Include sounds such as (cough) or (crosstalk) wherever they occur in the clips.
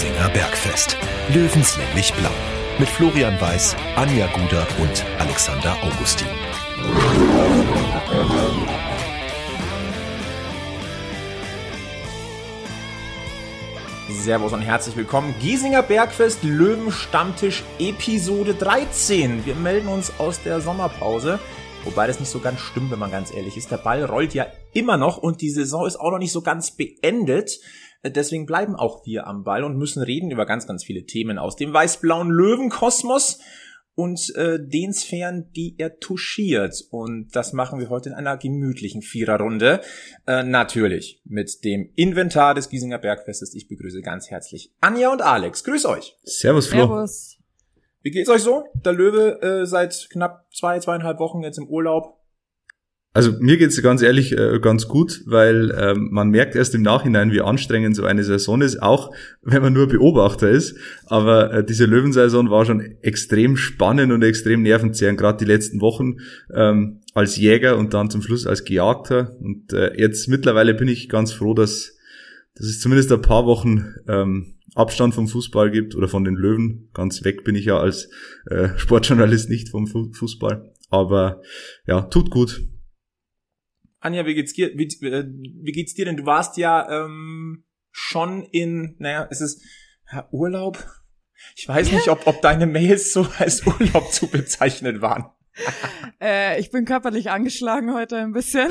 Giesinger Bergfest. Löwenslänglich blau. Mit Florian Weiß, Anja Guder und Alexander Augustin. Servus und herzlich willkommen. Giesinger Bergfest Löwenstammtisch Episode 13. Wir melden uns aus der Sommerpause. Wobei das nicht so ganz stimmt, wenn man ganz ehrlich ist. Der Ball rollt ja immer noch und die Saison ist auch noch nicht so ganz beendet. Deswegen bleiben auch wir am Ball und müssen reden über ganz, ganz viele Themen aus dem weiß-blauen Löwenkosmos und äh, den Sphären, die er touchiert. Und das machen wir heute in einer gemütlichen Viererrunde. Äh, natürlich mit dem Inventar des Giesinger Bergfestes. Ich begrüße ganz herzlich Anja und Alex. Grüß euch. Servus, Flo. Servus. Wie geht's euch so? Der Löwe äh, seit knapp zwei, zweieinhalb Wochen jetzt im Urlaub. Also mir geht's ganz ehrlich äh, ganz gut, weil ähm, man merkt erst im Nachhinein, wie anstrengend so eine Saison ist, auch wenn man nur Beobachter ist. Aber äh, diese Löwensaison war schon extrem spannend und extrem nervenzehrend, gerade die letzten Wochen ähm, als Jäger und dann zum Schluss als Gejagter. Und äh, jetzt mittlerweile bin ich ganz froh, dass, dass es zumindest ein paar Wochen ähm, Abstand vom Fußball gibt oder von den Löwen. Ganz weg bin ich ja als äh, Sportjournalist nicht vom Fußball. Aber ja, tut gut. Anja, wie geht's dir? Wie, äh, wie geht's dir denn? Du warst ja ähm, schon in, naja, ist es ja, Urlaub? Ich weiß nicht, ob, ob deine Mails so als (laughs) Urlaub zu bezeichnen waren. äh, ich bin körperlich angeschlagen heute ein bisschen.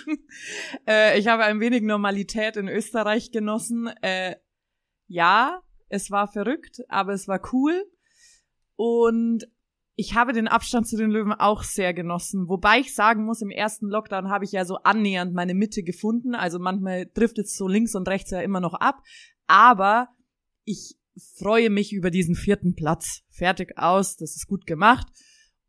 (laughs) äh, ich habe ein wenig Normalität in Österreich genossen. Äh, ja, es war verrückt, aber es war cool. Und ich habe den Abstand zu den Löwen auch sehr genossen. Wobei ich sagen muss, im ersten Lockdown habe ich ja so annähernd meine Mitte gefunden. Also manchmal driftet es so links und rechts ja immer noch ab. Aber ich freue mich über diesen vierten Platz. Fertig aus, das ist gut gemacht.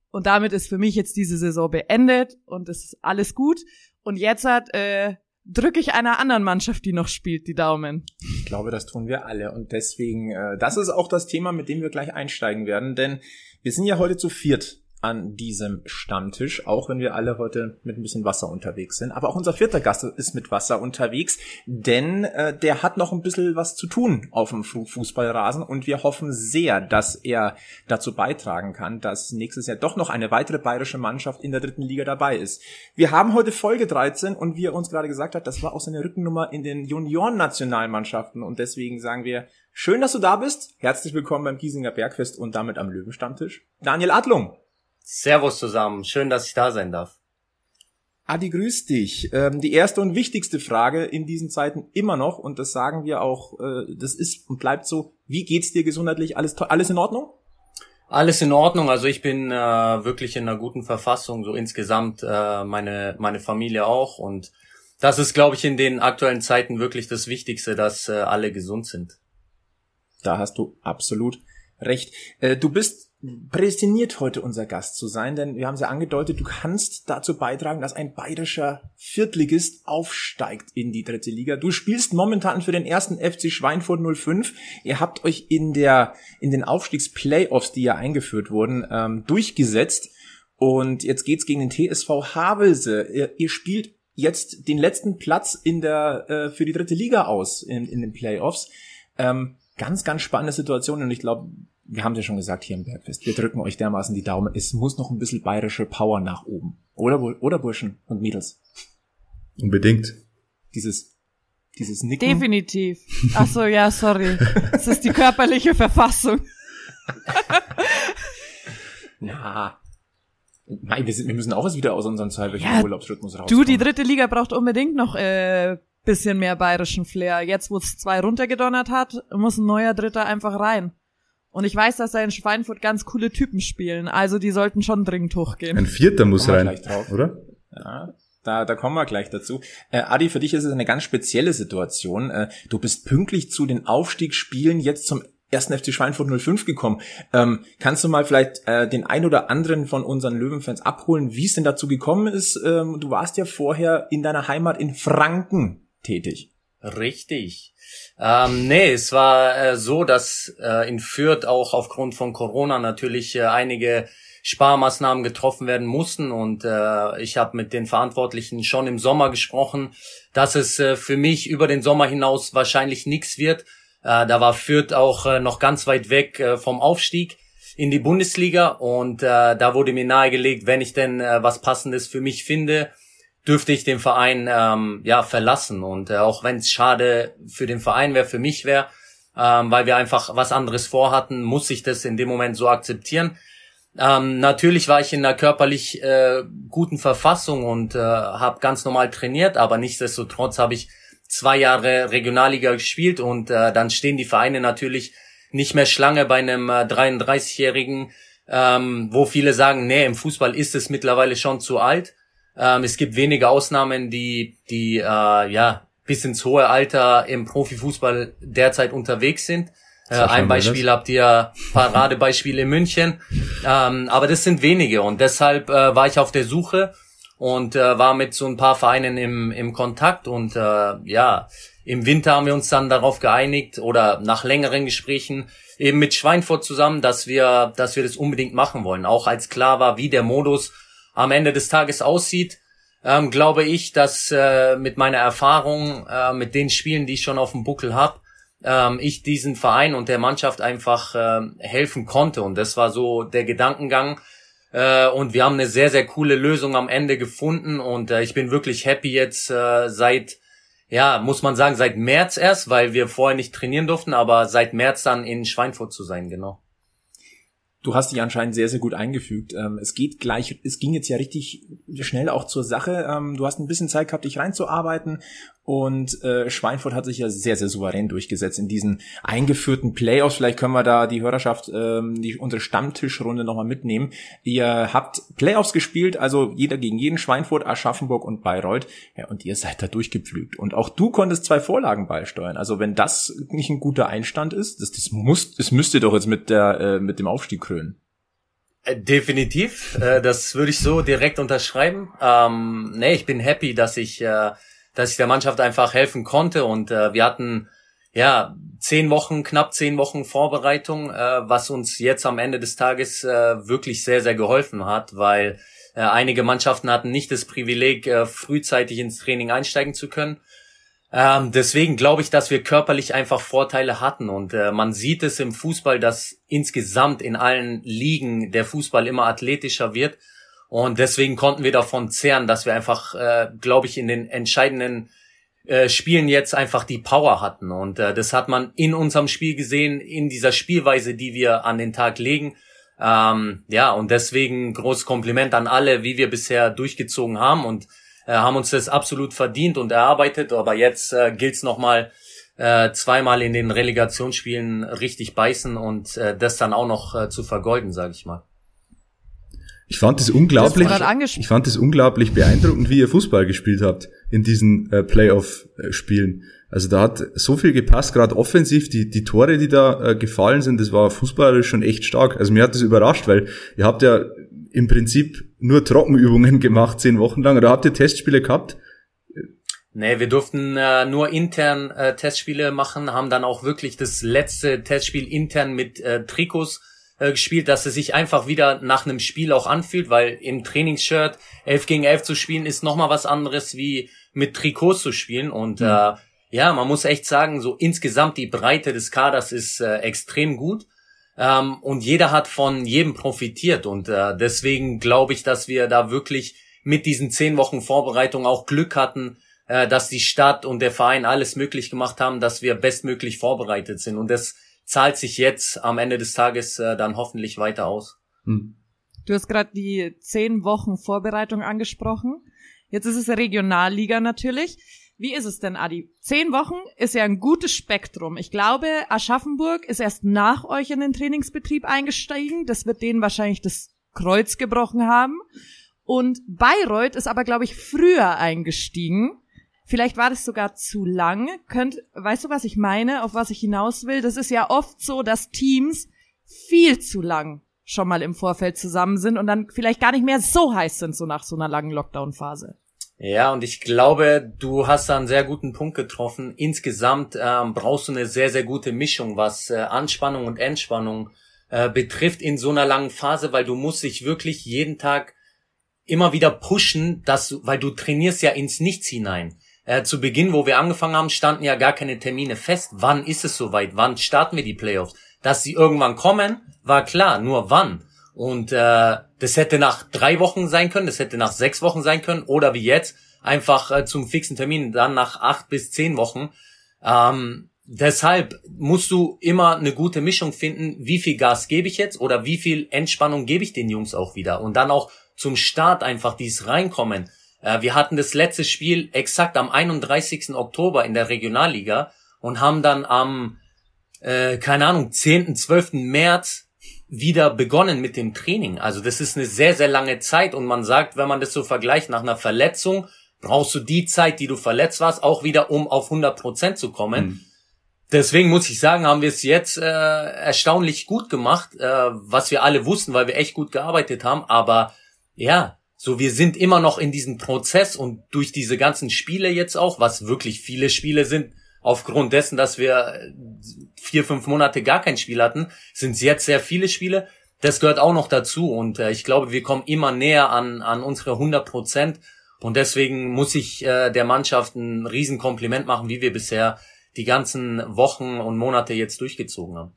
Und damit ist für mich jetzt diese Saison beendet und es ist alles gut. Und jetzt hat äh, drücke ich einer anderen Mannschaft, die noch spielt, die Daumen. Ich glaube, das tun wir alle. Und deswegen, äh, das ist auch das Thema, mit dem wir gleich einsteigen werden. Denn wir sind ja heute zu viert an diesem Stammtisch, auch wenn wir alle heute mit ein bisschen Wasser unterwegs sind. Aber auch unser vierter Gast ist mit Wasser unterwegs, denn äh, der hat noch ein bisschen was zu tun auf dem Fußballrasen und wir hoffen sehr, dass er dazu beitragen kann, dass nächstes Jahr doch noch eine weitere bayerische Mannschaft in der dritten Liga dabei ist. Wir haben heute Folge 13 und wie er uns gerade gesagt hat, das war auch seine Rückennummer in den Junioren-Nationalmannschaften und deswegen sagen wir, schön, dass du da bist. Herzlich willkommen beim Giesinger Bergfest und damit am Löwenstammtisch. Daniel Adlung. Servus zusammen, schön, dass ich da sein darf. Adi, grüß dich. Ähm, die erste und wichtigste Frage in diesen Zeiten immer noch, und das sagen wir auch, äh, das ist und bleibt so, wie geht's dir gesundheitlich? Alles, alles in Ordnung? Alles in Ordnung, also ich bin äh, wirklich in einer guten Verfassung, so insgesamt äh, meine, meine Familie auch und das ist, glaube ich, in den aktuellen Zeiten wirklich das Wichtigste, dass äh, alle gesund sind. Da hast du absolut recht. Äh, du bist prädestiniert heute unser Gast zu sein, denn wir haben es ja angedeutet, du kannst dazu beitragen, dass ein bayerischer Viertligist aufsteigt in die dritte Liga. Du spielst momentan für den ersten FC Schweinfurt 05. Ihr habt euch in der in den Aufstiegsplayoffs, die ja eingeführt wurden, ähm, durchgesetzt und jetzt geht's gegen den TSV Havelse. Ihr, ihr spielt jetzt den letzten Platz in der äh, für die dritte Liga aus in, in den Playoffs. Ähm, ganz, ganz spannende Situation und ich glaube, wir haben es ja schon gesagt hier im Bergfest, wir drücken euch dermaßen die Daumen. Es muss noch ein bisschen bayerische Power nach oben. Oder, oder Burschen und Mädels? Unbedingt. Dieses, dieses Nicken. Definitiv. Ach so, ja, sorry. Das ist die körperliche Verfassung. (laughs) Na. Nein, wir, sind, wir müssen auch was wieder aus unserem zweiwöchigen ja, Urlaubsrhythmus raus. Du, die dritte Liga braucht unbedingt noch äh, bisschen mehr bayerischen Flair. Jetzt, wo es zwei runtergedonnert hat, muss ein neuer Dritter einfach rein. Und ich weiß, dass da in Schweinfurt ganz coole Typen spielen. Also die sollten schon dringend hochgehen. Ein Vierter muss rein, oder? Ja, da, da kommen wir gleich dazu. Äh, Adi, für dich ist es eine ganz spezielle Situation. Äh, du bist pünktlich zu den Aufstiegsspielen jetzt zum ersten FC Schweinfurt 05 gekommen. Ähm, kannst du mal vielleicht äh, den ein oder anderen von unseren Löwenfans abholen, wie es denn dazu gekommen ist? Ähm, du warst ja vorher in deiner Heimat in Franken tätig. Richtig. Ähm, nee, es war äh, so, dass äh, in Fürth auch aufgrund von Corona natürlich äh, einige Sparmaßnahmen getroffen werden mussten und äh, ich habe mit den Verantwortlichen schon im Sommer gesprochen, dass es äh, für mich über den Sommer hinaus wahrscheinlich nichts wird, Äh, da war Fürth auch äh, noch ganz weit weg äh, vom Aufstieg in die Bundesliga und äh, da wurde mir nahegelegt, wenn ich denn äh, was Passendes für mich finde, dürfte ich den Verein ähm, ja verlassen und äh, auch wenn es schade für den Verein wäre, für mich wäre, ähm, weil wir einfach was anderes vorhatten, muss ich das in dem Moment so akzeptieren. Ähm, natürlich war ich in einer körperlich äh, guten Verfassung und äh, habe ganz normal trainiert, aber nichtsdestotrotz habe ich zwei Jahre Regionalliga gespielt und äh, dann stehen die Vereine natürlich nicht mehr Schlange bei einem äh, 33-Jährigen, ähm, wo viele sagen, nee, im Fußball ist es mittlerweile schon zu alt. Ähm, es gibt wenige Ausnahmen, die, die äh, ja bis ins hohe Alter im Profifußball derzeit unterwegs sind. Äh, ein Beispiel habt ihr Paradebeispiele in München, ähm, aber das sind wenige und deshalb äh, war ich auf der Suche und äh, war mit so ein paar Vereinen im, im Kontakt und äh, ja, im Winter haben wir uns dann darauf geeinigt oder nach längeren Gesprächen eben mit Schweinfurt zusammen, dass wir, dass wir das unbedingt machen wollen. Auch als klar war, wie der Modus am Ende des Tages aussieht, ähm, glaube ich, dass äh, mit meiner Erfahrung, äh, mit den Spielen, die ich schon auf dem Buckel habe, ähm, ich diesen Verein und der Mannschaft einfach äh, helfen konnte. Und das war so der Gedankengang. Äh, und wir haben eine sehr, sehr coole Lösung am Ende gefunden. Und äh, ich bin wirklich happy jetzt äh, seit ja, muss man sagen, seit März erst, weil wir vorher nicht trainieren durften, aber seit März dann in Schweinfurt zu sein, genau. Du hast dich anscheinend sehr, sehr gut eingefügt. Ähm, es geht gleich, es ging jetzt ja richtig schnell auch zur Sache. Ähm, du hast ein bisschen Zeit gehabt, dich reinzuarbeiten und äh, Schweinfurt hat sich ja sehr, sehr souverän durchgesetzt in diesen eingeführten Playoffs. Vielleicht können wir da die Hörerschaft, ähm, die unsere Stammtischrunde nochmal mitnehmen. Ihr habt Playoffs gespielt, also jeder gegen jeden, Schweinfurt, Aschaffenburg und Bayreuth. Ja, und ihr seid da durchgepflügt. Und auch du konntest zwei Vorlagen beisteuern. Also wenn das nicht ein guter Einstand ist, das, das muss, das müsste doch jetzt mit der, äh, mit dem Aufstieg krönen. Äh, definitiv, äh, das würde ich so direkt unterschreiben. Ähm, nee, ich bin happy, dass ich äh, dass ich der Mannschaft einfach helfen konnte. Und äh, wir hatten ja zehn Wochen, knapp zehn Wochen Vorbereitung, äh, was uns jetzt am Ende des Tages äh, wirklich sehr, sehr geholfen hat, weil äh, einige Mannschaften hatten nicht das Privileg, äh, frühzeitig ins Training einsteigen zu können. Ähm, deswegen glaube ich, dass wir körperlich einfach Vorteile hatten. Und äh, man sieht es im Fußball, dass insgesamt in allen Ligen der Fußball immer athletischer wird und deswegen konnten wir davon zehren, dass wir einfach, äh, glaube ich, in den entscheidenden äh, Spielen jetzt einfach die Power hatten. Und äh, das hat man in unserem Spiel gesehen, in dieser Spielweise, die wir an den Tag legen. Ähm, ja, und deswegen großes Kompliment an alle, wie wir bisher durchgezogen haben und äh, haben uns das absolut verdient und erarbeitet. Aber jetzt äh, gilt es nochmal äh, zweimal in den Relegationsspielen richtig beißen und äh, das dann auch noch äh, zu vergolden, sage ich mal. Ich fand es unglaublich, ich fand es unglaublich beeindruckend, wie ihr Fußball gespielt habt in diesen äh, Playoff-Spielen. Also da hat so viel gepasst, gerade offensiv, die, die Tore, die da äh, gefallen sind, das war fußballerisch schon echt stark. Also mir hat das überrascht, weil ihr habt ja im Prinzip nur Trockenübungen (laughs) gemacht, zehn Wochen lang. Oder habt ihr Testspiele gehabt? Nee, wir durften äh, nur intern äh, Testspiele machen, haben dann auch wirklich das letzte Testspiel intern mit äh, Trikots äh, gespielt, dass es sich einfach wieder nach einem Spiel auch anfühlt, weil im Trainingsshirt 11 gegen 11 zu spielen ist nochmal was anderes wie mit Trikots zu spielen und mhm. äh, ja, man muss echt sagen, so insgesamt die Breite des Kaders ist äh, extrem gut. Ähm, und jeder hat von jedem profitiert und äh, deswegen glaube ich, dass wir da wirklich mit diesen zehn Wochen Vorbereitung auch Glück hatten, äh, dass die Stadt und der Verein alles möglich gemacht haben, dass wir bestmöglich vorbereitet sind und das zahlt sich jetzt am Ende des Tages äh, dann hoffentlich weiter aus. Hm. Du hast gerade die zehn Wochen Vorbereitung angesprochen. Jetzt ist es Regionalliga natürlich. Wie ist es denn, Adi? Zehn Wochen ist ja ein gutes Spektrum. Ich glaube, Aschaffenburg ist erst nach euch in den Trainingsbetrieb eingestiegen. Das wird denen wahrscheinlich das Kreuz gebrochen haben. Und Bayreuth ist aber, glaube ich, früher eingestiegen. Vielleicht war das sogar zu lang. Könnt, weißt du, was ich meine, auf was ich hinaus will? Das ist ja oft so, dass Teams viel zu lang schon mal im Vorfeld zusammen sind und dann vielleicht gar nicht mehr so heiß sind, so nach so einer langen Lockdown-Phase. Ja, und ich glaube, du hast da einen sehr guten Punkt getroffen. Insgesamt ähm, brauchst du eine sehr, sehr gute Mischung, was äh, Anspannung und Entspannung äh, betrifft in so einer langen Phase, weil du musst dich wirklich jeden Tag immer wieder pushen, dass, weil du trainierst ja ins Nichts hinein. Äh, zu Beginn, wo wir angefangen haben, standen ja gar keine Termine fest. Wann ist es soweit? Wann starten wir die Playoffs? Dass sie irgendwann kommen, war klar. Nur wann? Und äh, das hätte nach drei Wochen sein können, das hätte nach sechs Wochen sein können oder wie jetzt einfach äh, zum fixen Termin dann nach acht bis zehn Wochen. Ähm, deshalb musst du immer eine gute Mischung finden, wie viel Gas gebe ich jetzt oder wie viel Entspannung gebe ich den Jungs auch wieder und dann auch zum Start einfach dieses Reinkommen. Äh, wir hatten das letzte Spiel exakt am 31. Oktober in der Regionalliga und haben dann am, äh, keine Ahnung, 10., 12. März wieder begonnen mit dem Training. Also das ist eine sehr, sehr lange Zeit und man sagt, wenn man das so vergleicht nach einer Verletzung, brauchst du die Zeit, die du verletzt warst, auch wieder, um auf 100 Prozent zu kommen. Mhm. Deswegen muss ich sagen, haben wir es jetzt äh, erstaunlich gut gemacht, äh, was wir alle wussten, weil wir echt gut gearbeitet haben. Aber ja, so wir sind immer noch in diesem Prozess und durch diese ganzen Spiele jetzt auch, was wirklich viele Spiele sind, aufgrund dessen, dass wir vier, fünf Monate gar kein Spiel hatten, sind es jetzt sehr viele Spiele. Das gehört auch noch dazu und äh, ich glaube, wir kommen immer näher an, an unsere 100 Prozent und deswegen muss ich äh, der Mannschaft ein Riesenkompliment machen, wie wir bisher die ganzen Wochen und Monate jetzt durchgezogen haben.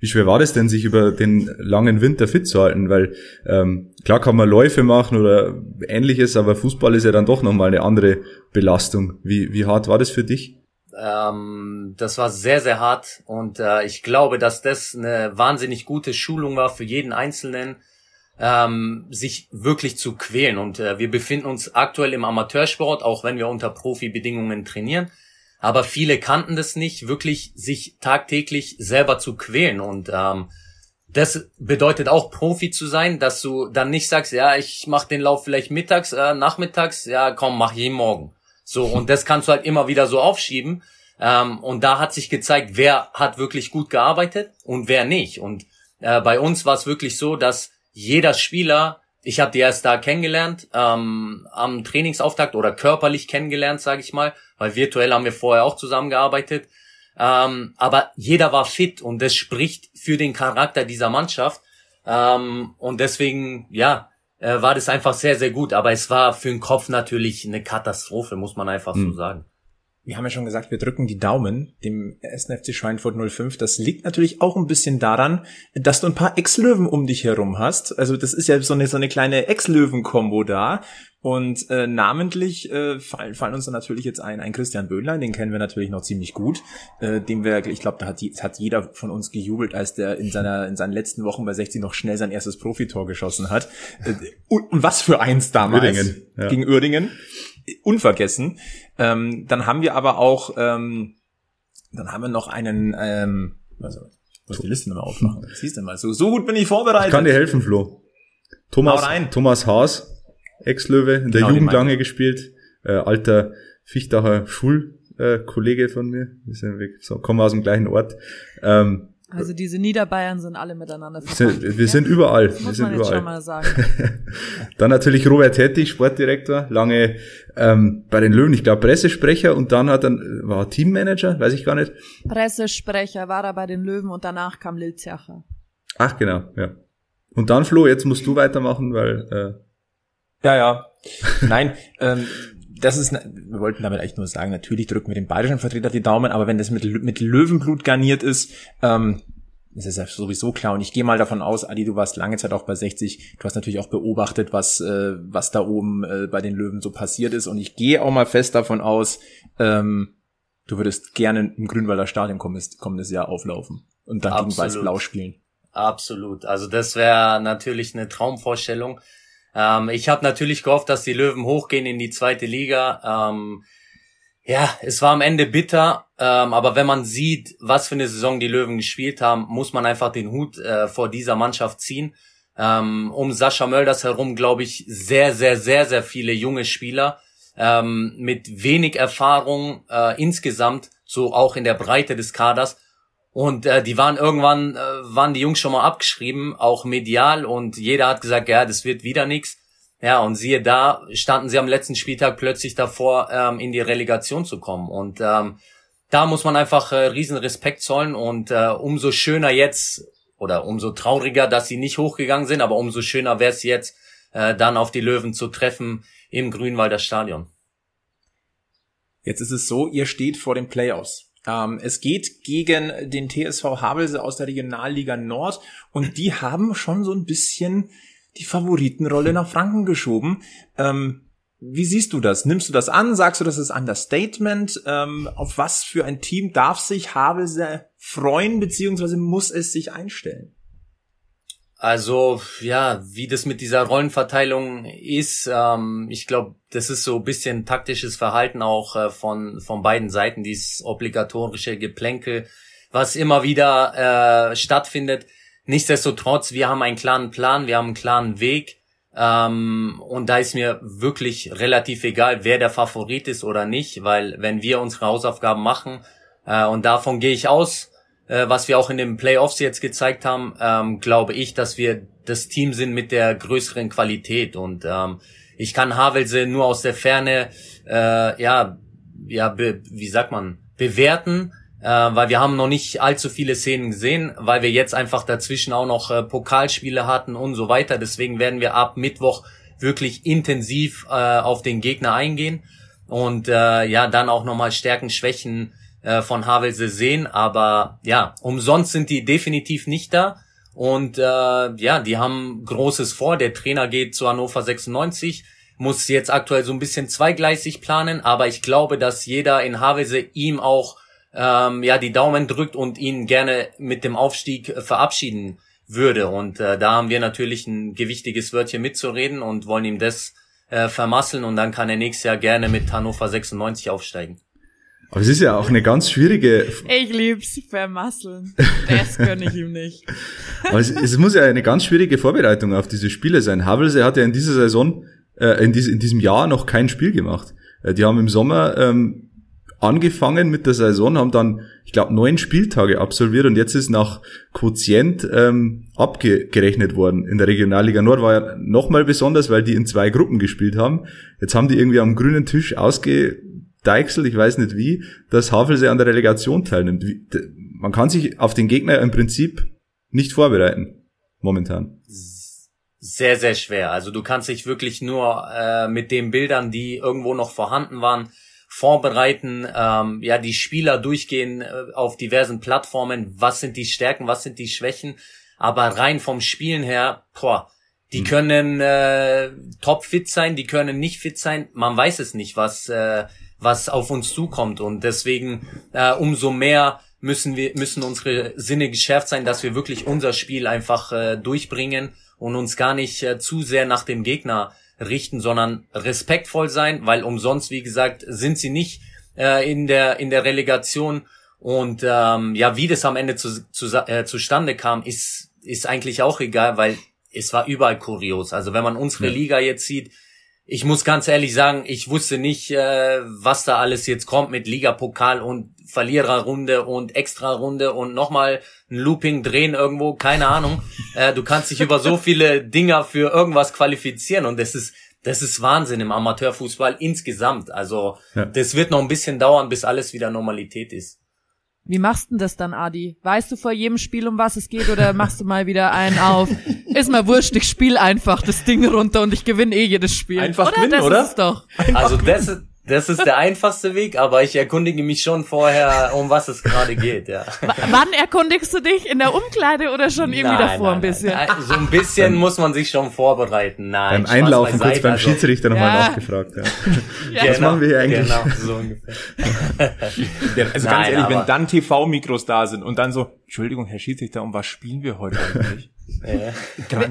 Wie schwer war das denn, sich über den langen Winter fit zu halten? Weil ähm, klar kann man Läufe machen oder ähnliches, aber Fußball ist ja dann doch nochmal eine andere Belastung. Wie, wie hart war das für dich? Ähm, das war sehr, sehr hart und äh, ich glaube, dass das eine wahnsinnig gute Schulung war für jeden Einzelnen, ähm, sich wirklich zu quälen. Und äh, wir befinden uns aktuell im Amateursport, auch wenn wir unter Profibedingungen trainieren. Aber viele kannten das nicht, wirklich sich tagtäglich selber zu quälen. Und ähm, das bedeutet auch Profi zu sein, dass du dann nicht sagst, ja, ich mach den Lauf vielleicht mittags, äh, nachmittags, ja, komm, mach jeden Morgen. So, und das kannst du halt immer wieder so aufschieben. Ähm, und da hat sich gezeigt, wer hat wirklich gut gearbeitet und wer nicht. Und äh, bei uns war es wirklich so, dass jeder Spieler, ich habe die erst da kennengelernt, ähm, am Trainingsauftakt oder körperlich kennengelernt, sage ich mal, weil virtuell haben wir vorher auch zusammengearbeitet. Ähm, aber jeder war fit und das spricht für den Charakter dieser Mannschaft. Ähm, und deswegen, ja, äh, war das einfach sehr, sehr gut. Aber es war für den Kopf natürlich eine Katastrophe, muss man einfach mhm. so sagen wir haben ja schon gesagt, wir drücken die Daumen dem SNFC Schweinfurt 05. Das liegt natürlich auch ein bisschen daran, dass du ein paar Ex-Löwen um dich herum hast. Also das ist ja so eine, so eine kleine Ex-Löwen-Kombo da. Und äh, namentlich äh, fallen, fallen uns dann natürlich jetzt ein, ein Christian Böhnlein, den kennen wir natürlich noch ziemlich gut, äh, dem wir, ich glaube, da hat, hat jeder von uns gejubelt, als der in seiner in seinen letzten Wochen bei 60 noch schnell sein erstes Profitor geschossen hat. Äh, und, und was für eins damals Uerdingen, ja. gegen Uerdingen unvergessen. Ähm, dann haben wir aber auch, ähm, dann haben wir noch einen, ähm, also, muss die Liste nochmal aufmachen. Siehst du mal, so, so gut bin ich vorbereitet. Ich kann dir helfen, Flo. Thomas, Thomas Haas, Ex-Löwe, in der genau, Jugend lange gespielt, äh, alter Fichtacher Schulkollege von mir. Wir sind weg, so, kommen aus dem gleichen Ort. Ähm, also diese Niederbayern sind alle miteinander verbunden. Wir, wir sind überall. Das wir sind man überall. schon mal sagen. (laughs) dann natürlich Robert Hetti, Sportdirektor, lange ähm, bei den Löwen, ich glaube Pressesprecher und dann hat er war Teammanager, weiß ich gar nicht. Pressesprecher war er bei den Löwen und danach kam Lil Zercher. Ach genau, ja. Und dann Flo, jetzt musst du weitermachen, weil äh, ja ja. Nein, (laughs) ähm, das ist, wir wollten damit eigentlich nur sagen, natürlich drücken wir dem bayerischen Vertreter die Daumen, aber wenn das mit, mit Löwenblut garniert ist, ähm, das ist ja sowieso klar. Und ich gehe mal davon aus, Adi, du warst lange Zeit auch bei 60. Du hast natürlich auch beobachtet, was, äh, was da oben äh, bei den Löwen so passiert ist. Und ich gehe auch mal fest davon aus, ähm, du würdest gerne im Grünwalder Stadion kommendes, kommendes Jahr auflaufen und dann Absolut. gegen Weiß-Blau spielen. Absolut. Also das wäre natürlich eine Traumvorstellung. Ähm, ich habe natürlich gehofft, dass die Löwen hochgehen in die zweite Liga. Ähm, ja, es war am Ende bitter, ähm, aber wenn man sieht, was für eine Saison die Löwen gespielt haben, muss man einfach den Hut äh, vor dieser Mannschaft ziehen. Ähm, um Sascha Mölders herum, glaube ich, sehr, sehr, sehr, sehr viele junge Spieler ähm, mit wenig Erfahrung äh, insgesamt, so auch in der Breite des Kaders. Und äh, die waren irgendwann, äh, waren die Jungs schon mal abgeschrieben, auch medial. Und jeder hat gesagt, ja, das wird wieder nichts. Ja, und siehe da, standen sie am letzten Spieltag plötzlich davor, ähm, in die Relegation zu kommen. Und ähm, da muss man einfach äh, riesen Respekt zollen. Und äh, umso schöner jetzt, oder umso trauriger, dass sie nicht hochgegangen sind, aber umso schöner wäre es jetzt, äh, dann auf die Löwen zu treffen im Grünwalder Stadion. Jetzt ist es so, ihr steht vor den Playoffs. Ähm, es geht gegen den TSV Havelse aus der Regionalliga Nord und die haben schon so ein bisschen die Favoritenrolle nach Franken geschoben. Ähm, wie siehst du das? Nimmst du das an? Sagst du, das ist Understatement? Ähm, auf was für ein Team darf sich Havelse freuen, beziehungsweise muss es sich einstellen? Also ja, wie das mit dieser Rollenverteilung ist, ähm, ich glaube, das ist so bisschen taktisches Verhalten auch äh, von von beiden Seiten, dieses obligatorische Geplänkel, was immer wieder äh, stattfindet. Nichtsdestotrotz, wir haben einen klaren Plan, wir haben einen klaren Weg ähm, und da ist mir wirklich relativ egal, wer der Favorit ist oder nicht, weil wenn wir unsere Hausaufgaben machen äh, und davon gehe ich aus, äh, was wir auch in den Playoffs jetzt gezeigt haben, ähm, glaube ich, dass wir das Team sind mit der größeren Qualität und ähm, ich kann Havelse nur aus der Ferne, äh, ja, ja, be, wie sagt man, bewerten, äh, weil wir haben noch nicht allzu viele Szenen gesehen, weil wir jetzt einfach dazwischen auch noch äh, Pokalspiele hatten und so weiter. Deswegen werden wir ab Mittwoch wirklich intensiv äh, auf den Gegner eingehen und äh, ja, dann auch nochmal Stärken, Schwächen äh, von Havelse sehen. Aber ja, umsonst sind die definitiv nicht da. Und äh, ja, die haben Großes vor. Der Trainer geht zu Hannover 96, muss jetzt aktuell so ein bisschen zweigleisig planen, aber ich glaube, dass jeder in Havelse ihm auch ähm, ja die Daumen drückt und ihn gerne mit dem Aufstieg verabschieden würde. Und äh, da haben wir natürlich ein gewichtiges Wörtchen mitzureden und wollen ihm das äh, vermasseln und dann kann er nächstes Jahr gerne mit Hannover 96 aufsteigen. Aber es ist ja auch eine ganz schwierige. Ich lieb's, vermasseln. Das gönn ich ihm nicht. (laughs) Aber es, es, muss ja eine ganz schwierige Vorbereitung auf diese Spiele sein. Havelse hat ja in dieser Saison, äh, in, dies, in diesem Jahr noch kein Spiel gemacht. Äh, die haben im Sommer ähm, angefangen mit der Saison, haben dann, ich glaube, neun Spieltage absolviert und jetzt ist nach Quotient ähm, abgerechnet worden. In der Regionalliga Nord war ja nochmal besonders, weil die in zwei Gruppen gespielt haben. Jetzt haben die irgendwie am grünen Tisch ausge Deichsel, ich weiß nicht wie, dass Havelse an der Relegation teilnimmt. Man kann sich auf den Gegner im Prinzip nicht vorbereiten, momentan. Sehr, sehr schwer. Also du kannst dich wirklich nur äh, mit den Bildern, die irgendwo noch vorhanden waren, vorbereiten, ähm, ja, die Spieler durchgehen äh, auf diversen Plattformen, was sind die Stärken, was sind die Schwächen, aber rein vom Spielen her, boah, die hm. können äh, top fit sein, die können nicht fit sein, man weiß es nicht, was äh, was auf uns zukommt. Und deswegen äh, umso mehr müssen wir müssen unsere Sinne geschärft sein, dass wir wirklich unser Spiel einfach äh, durchbringen und uns gar nicht äh, zu sehr nach dem Gegner richten, sondern respektvoll sein, weil umsonst, wie gesagt, sind sie nicht äh, in der in der Relegation. Und ähm, ja, wie das am Ende zu, zu, äh, zustande kam, ist ist eigentlich auch egal, weil es war überall kurios. Also wenn man unsere. Liga jetzt sieht, ich muss ganz ehrlich sagen, ich wusste nicht, äh, was da alles jetzt kommt mit Ligapokal und Verliererrunde und Extrarunde und nochmal ein Looping drehen irgendwo, keine Ahnung. Äh, du kannst dich über so (laughs) viele Dinger für irgendwas qualifizieren und das ist das ist Wahnsinn im Amateurfußball insgesamt. Also ja. das wird noch ein bisschen dauern, bis alles wieder Normalität ist. Wie machst du denn das dann, Adi? Weißt du vor jedem Spiel, um was es geht, oder machst du mal wieder einen auf? Ist mal wurscht, ich spiele einfach das Ding runter und ich gewinne eh jedes Spiel. Einfach oder? gewinnen, das oder? Ist es doch. Einfach also das ist, das ist der einfachste Weg, aber ich erkundige mich schon vorher, um was es gerade geht, ja. W wann erkundigst du dich? In der Umkleide oder schon irgendwie nein, davor nein, ein bisschen? Nein. So ein bisschen muss man sich schon vorbereiten. Nein, beim Einlaufen kurz beim also. Schiedsrichter nochmal ja. nachgefragt. Ja. ja. (laughs) Was genau, machen wir hier eigentlich? Genau, so ungefähr. (laughs) also ganz ehrlich, wenn dann TV-Mikros da sind und dann so, Entschuldigung, Herr Schiedsrichter, um was spielen wir heute eigentlich? (laughs) wer,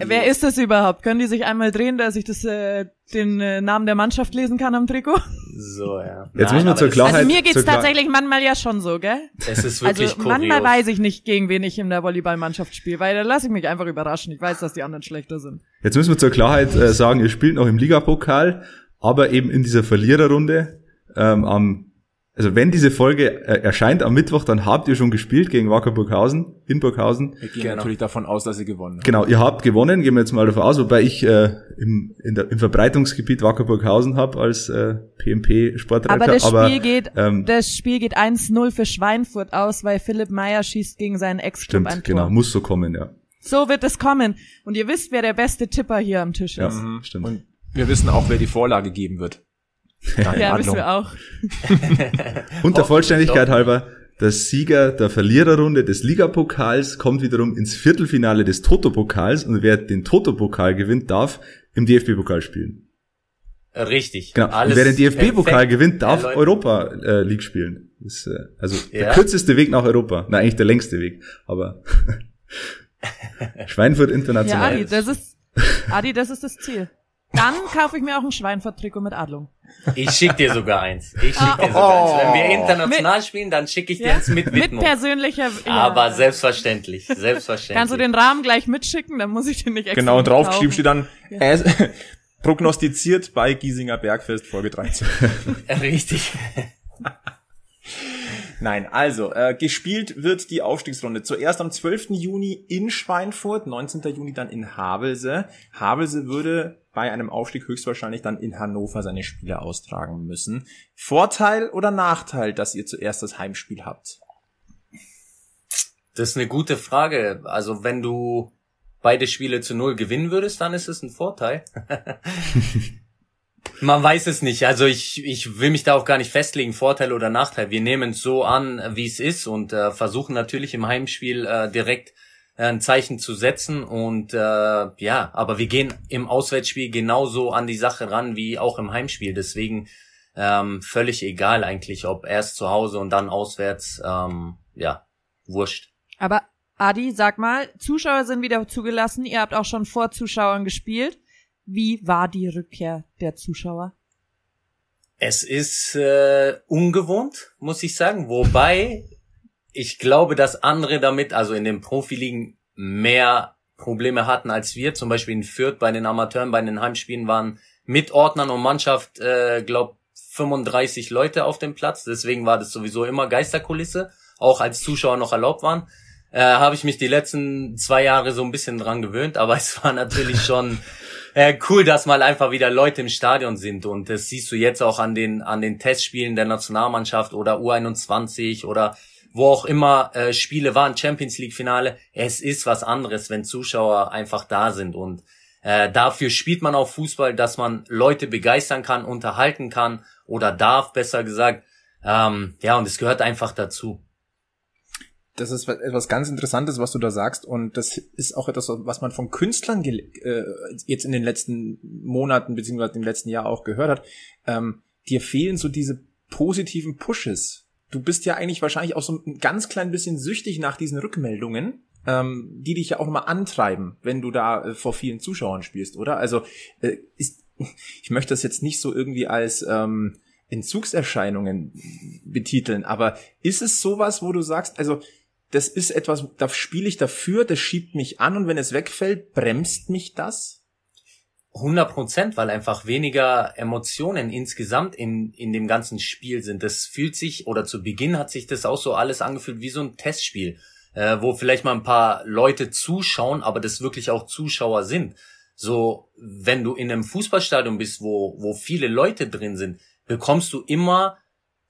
wer, ist das überhaupt? Können die sich einmal drehen, dass ich das, äh, den äh, Namen der Mannschaft lesen kann am Trikot? So, ja. Jetzt Nein, muss man zur Klarheit. Also mir geht's tatsächlich manchmal ja schon so, gell? Es ist wirklich Also manchmal weiß ich nicht, gegen wen ich in der Volleyballmannschaft spiele, weil da lasse ich mich einfach überraschen. Ich weiß, dass die anderen schlechter sind. Jetzt müssen wir zur Klarheit äh, sagen, ihr spielt noch im Ligapokal, aber eben in dieser Verliererrunde ähm, am also wenn diese Folge äh, erscheint am Mittwoch, dann habt ihr schon gespielt gegen Wacker Burghausen, in Burghausen. Wir gehen genau. natürlich davon aus, dass ihr gewonnen habt. Genau, ihr habt gewonnen, gehen wir jetzt mal davon aus, wobei ich äh, im, in der, im Verbreitungsgebiet Wacker Burghausen habe als äh, PMP-Sportreiter. Aber das Spiel Aber, geht, ähm, das Spiel geht 1-0 für Schweinfurt aus, weil Philipp Meyer schießt gegen seinen Ex-Club Tor. genau, muss so kommen, ja. So wird es kommen. Und ihr wisst, wer der beste Tipper hier am Tisch ist. Ja, mhm. stimmt. Und wir wissen auch, wer die Vorlage geben wird. Ja, Adlung. wissen wir auch. (laughs) Und der Vollständigkeit halber, der Sieger der Verliererrunde des Ligapokals kommt wiederum ins Viertelfinale des Toto-Pokals und wer den Toto-Pokal gewinnt, darf im DFB-Pokal spielen. Richtig. Genau. und Alles wer den DFB-Pokal gewinnt, darf erläutert. Europa äh, League spielen. Das ist, äh, also der Ja. kürzeste Weg nach Europa. Na, eigentlich der längste Weg, aber (laughs) Schweinfurt Ja, international. Adi, das ist, Adi, das ist das Ziel. Dann kaufe ich mir auch ein Schweinfurt-Trikot mit Adlung. Ich schick dir sogar eins. Ich schick dir sogar eins. Wenn wir international spielen, dann schicke ich dir eins mit Mit Widmung. persönlicher, ja. Aber selbstverständlich, selbstverständlich. Kannst du den Rahmen gleich mitschicken, dann muss ich den nicht extra Genau, und draufgeschrieben steht dann, äh, (laughs) prognostiziert bei Giesinger Bergfest Folge 13. (laughs) Richtig. Nein, also, äh, gespielt wird die Aufstiegsrunde zuerst am 12. Juni in Schweinfurt, 19. Juni dann in Havelse. Havelse würde bei einem Aufstieg höchstwahrscheinlich dann in Hannover seine Spiele austragen müssen. Vorteil oder Nachteil, dass ihr zuerst das Heimspiel habt? Das ist eine gute Frage. Also wenn du beide Spiele zu null gewinnen würdest, dann ist es ein Vorteil. (laughs) Man weiß es nicht. Also ich, ich will mich da auch gar nicht festlegen, Vorteil oder Nachteil. Wir nehmen es so an, wie es ist und äh, versuchen natürlich im Heimspiel äh, direkt äh, ein Zeichen zu setzen. Und äh, ja, aber wir gehen im Auswärtsspiel genauso an die Sache ran wie auch im Heimspiel. Deswegen ähm, völlig egal eigentlich, ob erst zu Hause und dann auswärts. Ähm, ja, wurscht. Aber Adi, sag mal, Zuschauer sind wieder zugelassen. Ihr habt auch schon vor Zuschauern gespielt. Wie war die Rückkehr der Zuschauer? Es ist äh, ungewohnt, muss ich sagen. Wobei ich glaube, dass andere damit, also in den Profiligen, mehr Probleme hatten als wir. Zum Beispiel in Fürth bei den Amateuren, bei den Heimspielen waren mit Ordnern und Mannschaft, äh, glaub 35 Leute auf dem Platz. Deswegen war das sowieso immer Geisterkulisse, auch als Zuschauer noch erlaubt waren. Äh, Habe ich mich die letzten zwei Jahre so ein bisschen dran gewöhnt, aber (laughs) es war natürlich schon äh, cool, dass mal einfach wieder Leute im Stadion sind und das siehst du jetzt auch an den an den Testspielen der Nationalmannschaft oder U21 oder wo auch immer äh, Spiele waren, Champions League Finale. Es ist was anderes, wenn Zuschauer einfach da sind und äh, dafür spielt man auch Fußball, dass man Leute begeistern kann, unterhalten kann oder darf, besser gesagt. Ähm, ja, und es gehört einfach dazu. Das ist etwas ganz Interessantes, was du da sagst. Und das ist auch etwas, was man von Künstlern äh, jetzt in den letzten Monaten beziehungsweise im letzten Jahr auch gehört hat. Ähm, dir fehlen so diese positiven Pushes. Du bist ja eigentlich wahrscheinlich auch so ein ganz klein bisschen süchtig nach diesen Rückmeldungen, ähm, die dich ja auch mal antreiben, wenn du da äh, vor vielen Zuschauern spielst, oder? Also äh, ist, (laughs) ich möchte das jetzt nicht so irgendwie als ähm, Entzugserscheinungen betiteln, aber ist es sowas, wo du sagst, also das ist etwas, da spiele ich dafür, das schiebt mich an und wenn es wegfällt, bremst mich das? 100 Prozent, weil einfach weniger Emotionen insgesamt in, in dem ganzen Spiel sind. Das fühlt sich, oder zu Beginn hat sich das auch so alles angefühlt wie so ein Testspiel, äh, wo vielleicht mal ein paar Leute zuschauen, aber das wirklich auch Zuschauer sind. So, wenn du in einem Fußballstadion bist, wo, wo viele Leute drin sind, bekommst du immer